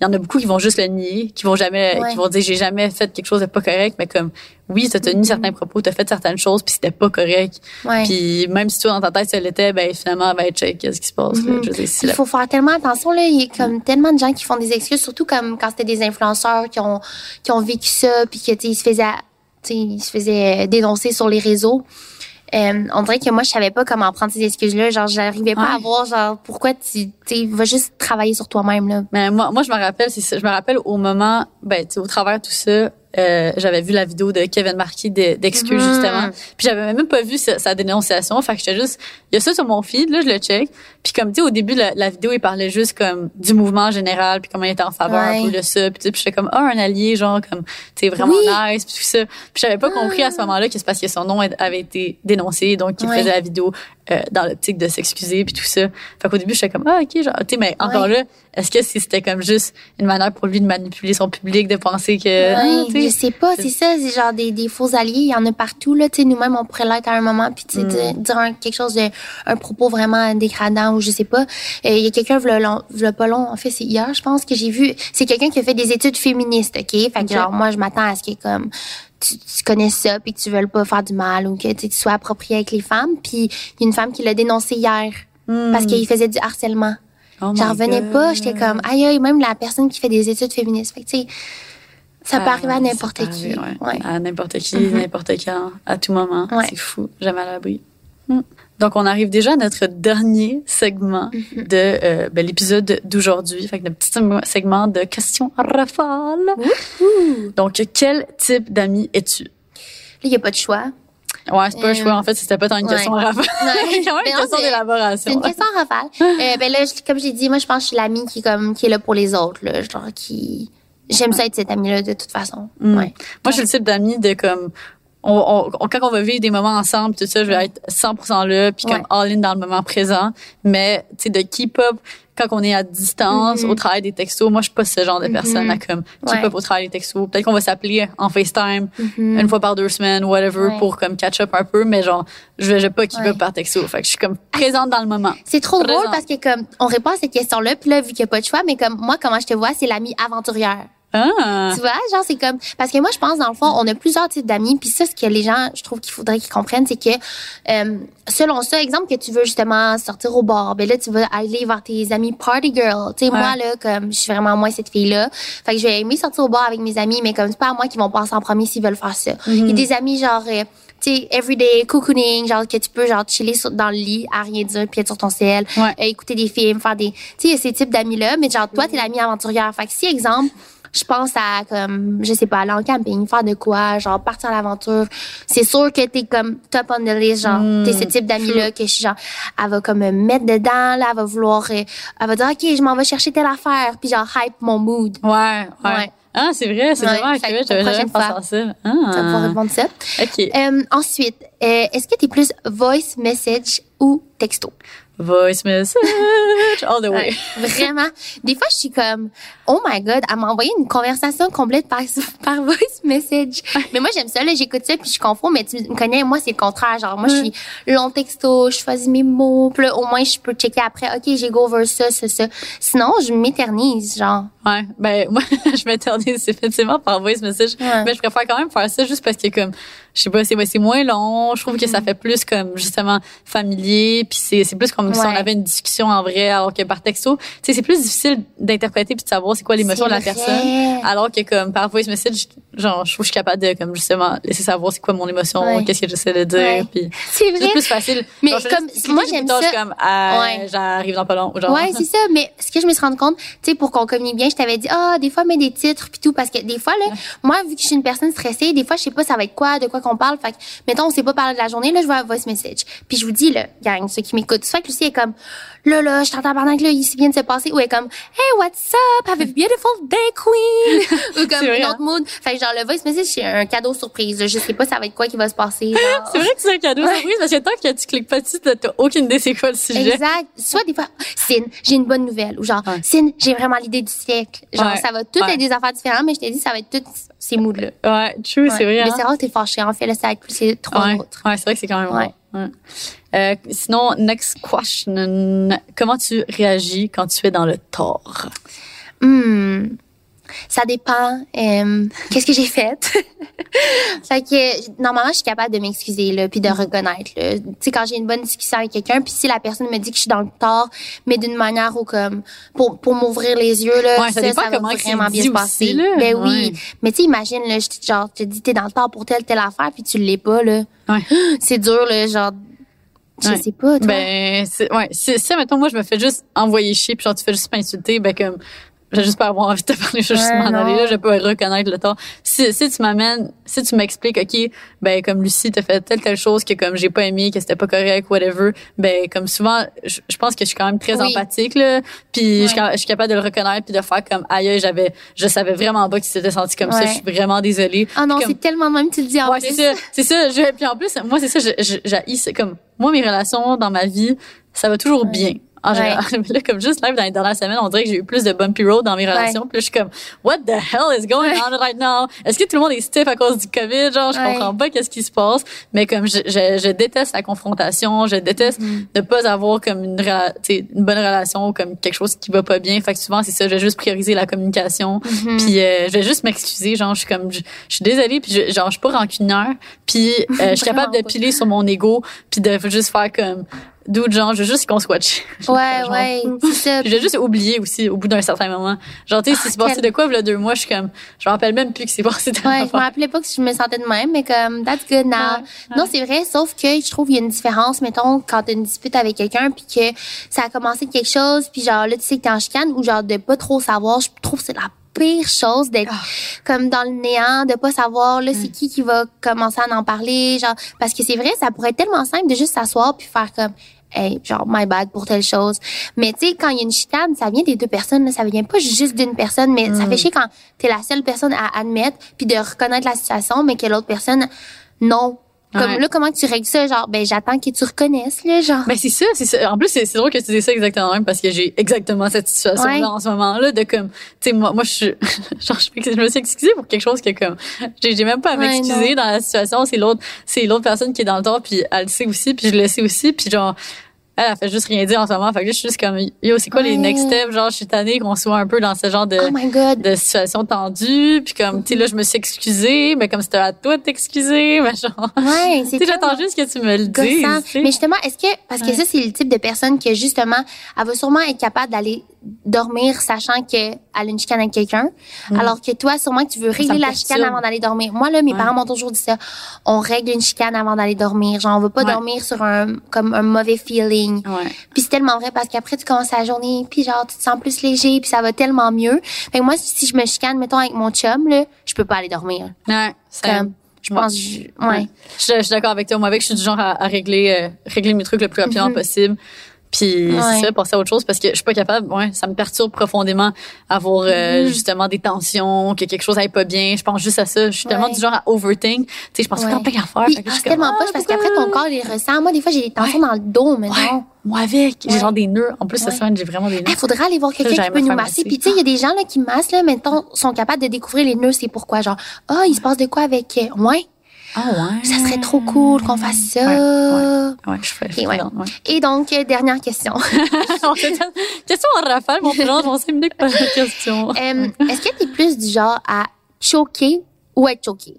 il y en a beaucoup qui vont juste le nier, qui vont jamais, Ouais. qui vont dire j'ai jamais fait quelque chose de pas correct, mais comme oui, t'as tenu certains propos, t'as fait certaines choses, puis c'était pas correct. Mm-hmm. Ouais. Puis même si toi dans ta tête ça l'était, ben finalement ben check qu'est-ce qui se passe. là? Mhm. Je dire, si Il faut faire tellement attention là, il y a comme tellement de gens qui font des excuses surtout comme quand c'était des influenceurs qui ont qui ont vécu ça puis que tu sais, ils se faisaient tu sais, ils se faisaient dénoncer sur les réseaux. Euh, on dirait que moi je savais pas comment prendre ces excuses là, genre j'arrivais pas Ouais. à voir genre pourquoi tu tu sais va juste travailler sur toi-même là. Mais moi, moi, je me rappelle, c'est ça, je me rappelle au moment, ben, tu sais, au travers de tout ça, euh, j'avais vu la vidéo de Kevin Marquis de- d'excuses Mhm. justement. Puis j'avais même pas vu sa, sa dénonciation. Fait que j'étais juste, il y a ça sur mon feed, là, je le check. Puis comme tu sais, au début la, la vidéo, il parlait juste comme du mouvement général, puis comment il était en faveur Ouais. peu de ça. Puis tu sais, puis j'étais comme ah un allié, genre comme tu sais vraiment Oui. nice, puis tout ça. Puis j'avais pas compris à ce moment-là que c'est parce que son nom avait été dénoncé, donc il Ouais. faisait la vidéo euh, dans l'optique de s'excuser puis tout ça. Fait qu'au début, j'étais comme ah ok, genre tu sais, mais encore Ouais. là, est-ce que si c'était comme juste une manière pour lui de manipuler son public, de penser que Je sais pas, c'est ça, c'est genre des, des faux alliés, il y en a partout là, tu sais nous-mêmes on pourrait l'être à un moment puis tu sais dire, Mm. dire un- quelque chose de un propos vraiment dégradant ou je sais pas. Euh, Il y a quelqu'un v'là pas long, en fait c'est hier je pense que j'ai vu, c'est quelqu'un qui a fait des études féministes, OK? Fait que genre moi je m'attends à ce qu'il y ait comme tu, tu connais ça puis que tu veux pas faire du mal ou que tu sois approprié avec les femmes puis il y a une femme qui l'a dénoncé hier parce qu'il faisait du harcèlement. Oh J'en revenais God. pas, j'étais comme aïe aïe même la personne qui fait des études féministes. Fait que tu sais ça peut arriver à Ah, n'importe qui. arriver, ouais. Ouais. À n'importe qui, Mhm. n'importe quand, à tout moment. Ouais. C'est fou. Jamais à l'abri. Hmm. Donc, on arrive déjà à notre dernier segment Mhm. de euh, ben, l'épisode d'aujourd'hui. Fait que notre petit segment de questions rafales. Donc, quel type d'ami es-tu? Là, il n'y a pas de choix. Ouais, c'est pas un Euh, choix. En fait, c'était pas tant une ouais. question rafale. Ouais. quand même une question d'élaboration. C'est une question rafale. Euh, ben là, comme j'ai dit, moi, je pense que je suis l'amie qui, comme, qui est là pour les autres. Là, genre, qui... J'aime ça être cette amie-là, de toute façon. Mm. Ouais. Moi, je suis le type d'ami de comme. On, on- quand on va vivre des moments ensemble, tout ça, je vais être 100% là, puis comme Ouais. all in dans le moment présent. Mais, tu sais, de keep up quand on est à distance, Mhm. au travail des textos, moi, je suis pas ce genre de personne Mhm. à comme keep Ouais. up au travail des textos. Peut-être qu'on va s'appeler en FaceTime une fois par deux semaines, whatever, Ouais. pour comme catch up un peu, mais genre, je vais, pas keep up par texto. Fait que je suis comme présente dans le moment. C'est trop drôle Présent. parce que, comme, on répond à cette question-là, puis là, vu qu'il n'y a pas de choix, mais comme, moi, comment je te vois, c'est l'amie aventurière. Ah! Tu vois, genre, c'est comme. Parce que moi, je pense, dans le fond, on a plusieurs types d'amis. Puis ça, ce que les gens, je trouve qu'il faudrait qu'ils comprennent, c'est que, euh, selon ça, exemple que tu veux justement sortir au bar, ben là, tu vas aller voir tes amis party girl. Tu sais, Ouais. moi, là, comme, je suis vraiment moins cette fille-là. Fait que je vais aimer sortir au bar avec mes amis, mais comme, c'est pas à moi qui vont passer en premier s'ils veulent faire ça. Il y a des amis, genre, euh, tu sais, everyday cocooning, genre, que tu peux, genre, chiller sur- dans le lit, à rien dire, puis être sur ton ciel, Ouais. euh, écouter des films, faire des. Tu sais, il y a ces types d'amis-là, mais genre, toi, t'es l'ami aventurière. Fait que si, exemple, je pense à comme je sais pas aller en camping faire de quoi genre partir à l'aventure c'est sûr que t'es comme top on the list genre Mm, t'es ce type d'ami là que je suis genre elle va comme me mettre dedans là elle va vouloir euh, elle va dire ok je m'en vais chercher telle affaire puis genre hype mon mood Ouais, ouais. Ouais. Ah, c'est vrai, c'est Ouais, vraiment accurate. pour J'avais jamais pensé à ça. ça va pouvoir Ah. répondre ça OK. Euh, ensuite euh, est-ce que t'es plus voice message ou texto? Voice message all the way. Ouais, vraiment. Des fois, je suis comme, oh my god, elle m'a envoyé une conversation complète par, par voice message. Mais moi, j'aime ça, là, j'écoute ça puis je confonds, mais tu me connais, moi, c'est le contraire. Genre, moi, je suis long texto, je choisis mes mots, puis là, au moins, je peux checker après, OK, j'ai go over ça, ça, ça. Sinon, je m'éternise, genre. Ouais, ben moi je m'éternise effectivement par voice message, Ouais. mais je préfère quand même faire ça juste parce que comme je sais pas, c'est c'est moins long, je trouve que ça fait plus comme justement familier, puis c'est c'est plus comme si on avait une discussion en vrai alors que par texto, tu sais c'est plus difficile d'interpréter puis de savoir c'est quoi l'émotion de la vrai. personne. Alors que comme par voice message, genre je trouve que je suis capable de comme justement laisser savoir c'est quoi mon émotion, Ouais. qu'est-ce que j'essaie de dire puis C'est plus facile. Mais Genre, comme- juste moi, j'aime ça. comme ah, j'arrive dans pas long, genre. Ouais, c'est ça. Mais ce que je me suis rendu compte, tu sais, pour qu'on communique bien, je t'avais dit, ah, des fois, mets des titres puis tout, parce que des fois, là, moi, vu que je suis une personne stressée, des fois, je sais pas, ça va être quoi, de quoi qu'on parle. Fait que, mettons, on s'est pas parlé de la journée, là, je vois un voice message. Puis je vous dis, là, gang, ceux qui m'écoutent, soit que Lucie est comme, là, là, je t'entends pendant que là, ici vient de se passer, ou elle est comme, hey, what's up? Have a beautiful day, queen! ou comme une hein? autre mood. Fait que genre, le voice message, c'est un cadeau surprise. là. Je sais pas, ça va être quoi qui va se passer. C'est vrai que c'est un cadeau surprise parce que tant que tu cliques pas dessus, t'as aucune idée c'est quoi le sujet. Exact. Soit des fois, Sin, j'ai une bonne nouvelle. Ou genre, Ouais. Sin, j'ai vraiment l'idée du siècle. Genre, Ouais. ça va tout Ouais. être des affaires différentes, mais je t'ai dit, ça va être toutes ces moods-là. Ouais, true, c'est vrai. Mais hein? c'est rare que t'es fâché. En fait, là, c'est avec plus les trois Ouais, autres. ouais c'est vrai que c'est quand même Ouais. bon. Euh, sinon, next question. Comment tu réagis quand tu es dans le tort? Hmm. Ça dépend. euh, Qu'est-ce que j'ai fait? fait que normalement, je suis capable de m'excuser là, puis de reconnaître. là. Tu sais, quand j'ai une bonne discussion avec quelqu'un, puis si la personne me dit que je suis dans le tort, mais d'une manière où comme pour pour m'ouvrir les yeux là, Ouais, ça dépend va comment c'est vraiment bien se passer. là. Ben Ouais. oui. Mais tu imagine là, je, genre, je te dis t'es dans le tort pour telle telle affaire, puis tu l'es pas là. Ouais. C'est dur là, genre. Je Ouais. sais pas. Toi. Ben, ouais, si, si, mettons, moi, je me fais juste envoyer chier, puis genre, tu fais juste m'insulter, ben, comme, j'ai juste pas avoir envie de te parler, je vais juste m'en aller, là, je pas reconnaître le tort. Si, si tu m'amènes, si tu m'expliques, OK, ben, comme Lucie t'a fait telle, telle chose que, comme, j'ai pas aimé, que c'était pas correct, whatever, ben, comme souvent, je, je pense que je suis quand même très Oui. empathique, là, puis je, je suis capable de le reconnaître, puis de faire comme, aïe, j'avais, je savais vraiment pas que tu t'étais senti comme ça, je suis vraiment désolée. Ah non, c'est tellement même tu le dis en Ouais, c'est ça. C'est ça. Je, puis en plus, moi, c'est ça, c'est comme, moi, mes relations dans ma vie, ça va toujours bien. En général. là, comme juste live dans les dernières semaines, on dirait que j'ai eu plus de bumpy road dans mes relations. Puis là, je suis comme, what the hell is going on right now? Est-ce que tout le monde est stiff à cause du COVID? Genre, je comprends pas qu'est-ce qui se passe. Mais comme je, je, je déteste la confrontation, je déteste Mm-hmm. ne pas avoir comme une, une bonne relation ou comme quelque chose qui va pas bien. Fait que souvent, c'est ça, je vais juste prioriser la communication. Mm-hmm. Puis euh, je vais juste m'excuser. Genre, je suis comme, je, je suis désolée. Puis je, genre, je suis pas rancunière. Puis euh, je suis capable de piler sur mon ego. Puis de juste faire comme, d'où genre, je veux juste qu'on chill. Ouais, Genre, ouais, c'est ça. puis j'ai juste oublié aussi au bout d'un certain moment. Genre, tu sais, si c'est passé quel- de quoi, a deux mois, je suis comme, je me rappelle même plus que c'est passé de Ouais, je me rappelais pas que je me sentais de même, mais comme, that's good now. Ouais, Non, c'est vrai, sauf que je trouve qu'il y a une différence, mettons, quand t'as une dispute avec quelqu'un, puis que ça a commencé quelque chose, puis genre, là, tu sais que t'es en chicane, ou genre, de pas trop savoir, je trouve que c'est la pire chose d'être Ah. comme dans le néant, de pas savoir, là, c'est qui qui va commencer à en parler, genre, parce que c'est vrai, ça pourrait être tellement simple de juste s'asseoir puis faire comme, hey, genre, my bad pour telle chose. Mais tu sais, quand il y a une chicane, ça vient des deux personnes, là, ça vient pas juste d'une personne, mais ça fait chier quand t'es la seule personne à admettre puis de reconnaître la situation, mais que l'autre personne, non. Comme Ouais. là, comment tu règles ça? Genre, ben, j'attends que tu reconnaisses, là, genre. Mais c'est ça, c'est ça. En plus, c'est c'est drôle que tu dises ça exactement même parce que j'ai exactement cette situation-là Ouais. en ce moment-là de comme, tu sais, moi, moi, je suis, genre, je, me suis excusée pour quelque chose que comme, j'ai même pas à Ouais, m'excuser dans la situation. C'est l'autre, c'est l'autre personne qui est dans le tort puis elle le sait aussi puis je le sais aussi puis genre, elle, elle fait juste rien dire en ce moment. Fait que là, je suis juste comme, yo, c'est quoi les next steps? Genre, je suis tannée qu'on soit un peu dans ce genre de, oh de situation tendue puis comme, tu sais, là, je me suis excusée, mais comme c'était à toi de t'excuser, mais genre, Ouais, tu c'est sais, j'attends juste que tu me le dises. Mais justement, est-ce que parce que ça c'est le type de personne que justement, elle va sûrement être capable d'aller dormir sachant que elle a une chicane avec quelqu'un, alors que toi sûrement que tu veux régler Mm. la chicane avant d'aller dormir. Moi là, mes Ouais. parents m'ont toujours dit ça. On règle une chicane avant d'aller dormir. Genre on veut pas Ouais. dormir sur un comme un mauvais feeling. Ouais. Puis c'est tellement vrai parce qu'après tu commences la journée, puis genre tu te sens plus léger, puis ça va tellement mieux. Fait que moi si je me chicane mettons avec mon chum là, je peux pas aller dormir. Ouais, c'est- Comme je pense ouais. Je, je suis d'accord avec toi. Moi, avec, je suis du genre à, à régler, euh, régler mes trucs le plus rapidement possible. Puis Ouais. c'est ça, passer à autre chose parce que je suis pas capable. Ouais, ça me perturbe profondément avoir euh, justement des tensions, que quelque chose aille pas bien. Je pense juste à ça. Je suis tellement Ouais. du genre à overthink. Tu sais, je pense tout le temps plein d'affaires. Que ah, c'est tellement ah, poche parce qu'après ton corps il ressent. Moi des fois j'ai des tensions dans le dos, mais non. Moi avec, j'ai genre des nœuds. En plus, cette semaine, j'ai vraiment des nœuds. Il faudrait aller voir quelqu'un qui peut nous masser. Puis tu sais, il y a des gens là qui massent là, maintenant sont capables de découvrir les nœuds, c'est pourquoi genre ah, il se passe de quoi avec euh, ouais, Ah ouais. ça serait trop cool qu'on fasse ça. Ouais, Ouais, je fais. je Et ouais. donc euh, dernière question. question en rafale, mon frère, sais mieux que pas la question. Est-ce que tu es plus du genre à choquer ou être choqué?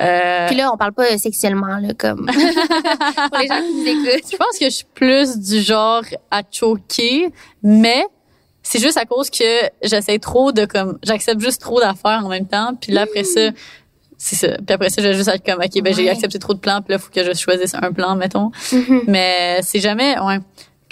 Euh, Puis là, on parle pas sexuellement là comme pour les gens qui nous écoutent. Je pense que je suis plus du genre à choquer, mais c'est juste à cause que j'essaie trop de comme j'accepte juste trop d'affaires en même temps, puis là après ça c'est ça. Puis après ça, je vais juste être comme OK, ben j'ai accepté trop de plans, puis là faut que je choisisse un plan mettons. Mhm. Mais c'est jamais ouais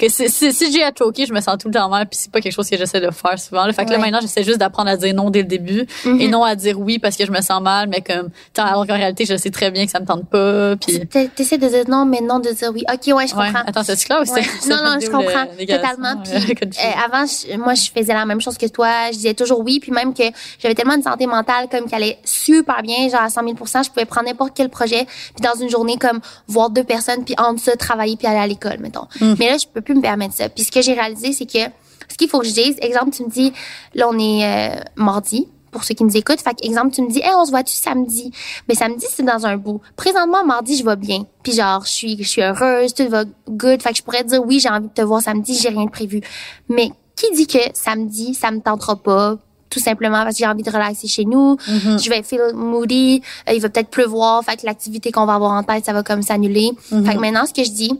que si, si, si j'ai à choquer, je me sens tout le temps mal, puis c'est pas quelque chose que j'essaie de faire souvent. Là. Fait que là maintenant, j'essaie juste d'apprendre à dire non dès le début Mhm. et non à dire oui parce que je me sens mal, mais comme tant alors qu'en réalité, je sais très bien que ça me tente pas, puis T'es- T'essaies de dire non, mais non de dire oui. Ok, ouais, je Ouais. comprends. Attends, c'est clair ou Ouais. c'est Non, non, je comprends totalement. Puis, euh, avant, je- moi, je faisais la même chose que toi. Je disais toujours oui, puis même que j'avais tellement une santé mentale comme qui allait super bien, genre à 100 000% je pouvais prendre n'importe quel projet, puis dans une journée comme voir deux personnes, puis entre ça travailler puis aller à l'école, mettons. Mm. Mais là, je peux plus me permettre ça. Puis ce que j'ai réalisé, c'est que ce qu'il faut que je dise, exemple, tu me dis, là, on est euh, mardi. Pour ceux qui nous écoutent, fait exemple, tu me dis, hey, on se voit-tu samedi? Mais samedi, c'est dans un bout. Présentement, mardi, je vais bien. Puis genre, je suis, je suis heureuse, tout va good. Fait que je pourrais te dire, oui, j'ai envie de te voir samedi, j'ai rien de prévu. Mais qui dit que samedi, ça me tentera pas? Tout simplement parce que j'ai envie de relaxer chez nous. Mm-hmm. Je vais feel moody. euh, il va peut-être pleuvoir. Fait que l'activité qu'on va avoir en tête, ça va comme s'annuler. Mm-hmm. Fait que maintenant, ce que je dis,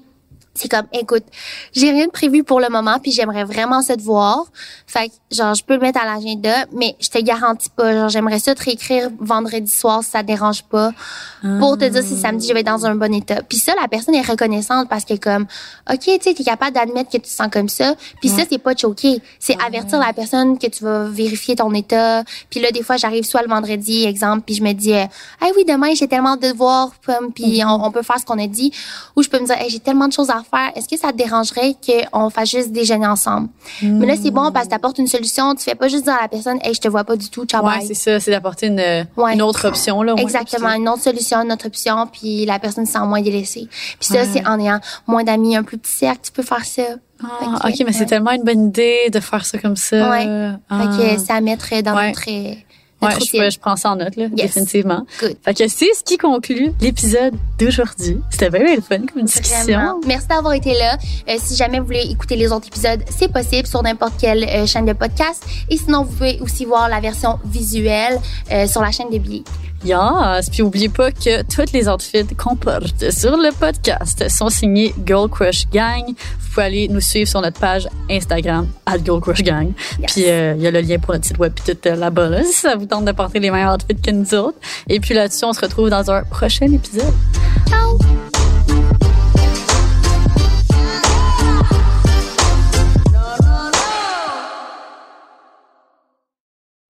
c'est comme, écoute, j'ai rien de prévu pour le moment, puis j'aimerais vraiment ça te voir. Fait que, genre, je peux le mettre à l'agenda, mais je te garantis pas. Genre, j'aimerais ça te réécrire vendredi soir si ça te dérange pas, pour te dire si samedi je vais être dans un bon état. Puis ça, la personne est reconnaissante parce que comme, ok, tu sais, t'es capable d'admettre que tu te sens comme ça. Puis ça, c'est pas choquer, c'est avertir la personne que tu vas vérifier ton état. Puis là, des fois, j'arrive soit le vendredi, exemple, puis je me dis, ah oui, demain j'ai tellement de devoirs, puis on, on peut faire ce qu'on a dit, ou je peux me dire, hey, j'ai tellement de choses à faire. Est-ce que ça te dérangerait qu'on fasse juste déjeuner ensemble? Mais là, c'est bon parce que t'apportes une solution. Tu fais pas juste dire à la personne, hey, je te vois pas du tout, ciao, Ouais, c'est ça, c'est d'apporter une, Ouais. une autre option là. moins, Exactement, une autre solution, une autre option, puis la personne se sent moins délaissée. Puis ça, c'est en ayant moins d'amis, un plus petit cercle, tu peux faire ça. Ah, ok, mais c'est tellement une bonne idée de faire ça comme ça. Ouais. Ah. Fait que c'est à mettre dans notre, euh, Ouais, je, prends ça en note, là, définitivement. Good. Fait que c'est ce qui conclut l'épisode d'aujourd'hui. C'était bien, bien le fun comme discussion. Vraiment. Merci d'avoir été là. Euh, si jamais vous voulez écouter les autres épisodes, c'est possible sur n'importe quelle euh, chaîne de podcast. Et sinon, vous pouvez aussi voir la version visuelle euh, sur la chaîne de Billy. Yes. Puis oubliez pas que toutes les outfits qu'on porte sur le podcast sont signés Girl Crush Gang. Vous pouvez aller nous suivre sur notre page Instagram, at Girl Crush Gang. Yes. Puis euh, il y a le lien pour notre site web puis tout euh, là-bas, là, si ça vous tente de porter les meilleurs outfits que nous autres. Et puis là-dessus, on se retrouve dans un prochain épisode. Ciao!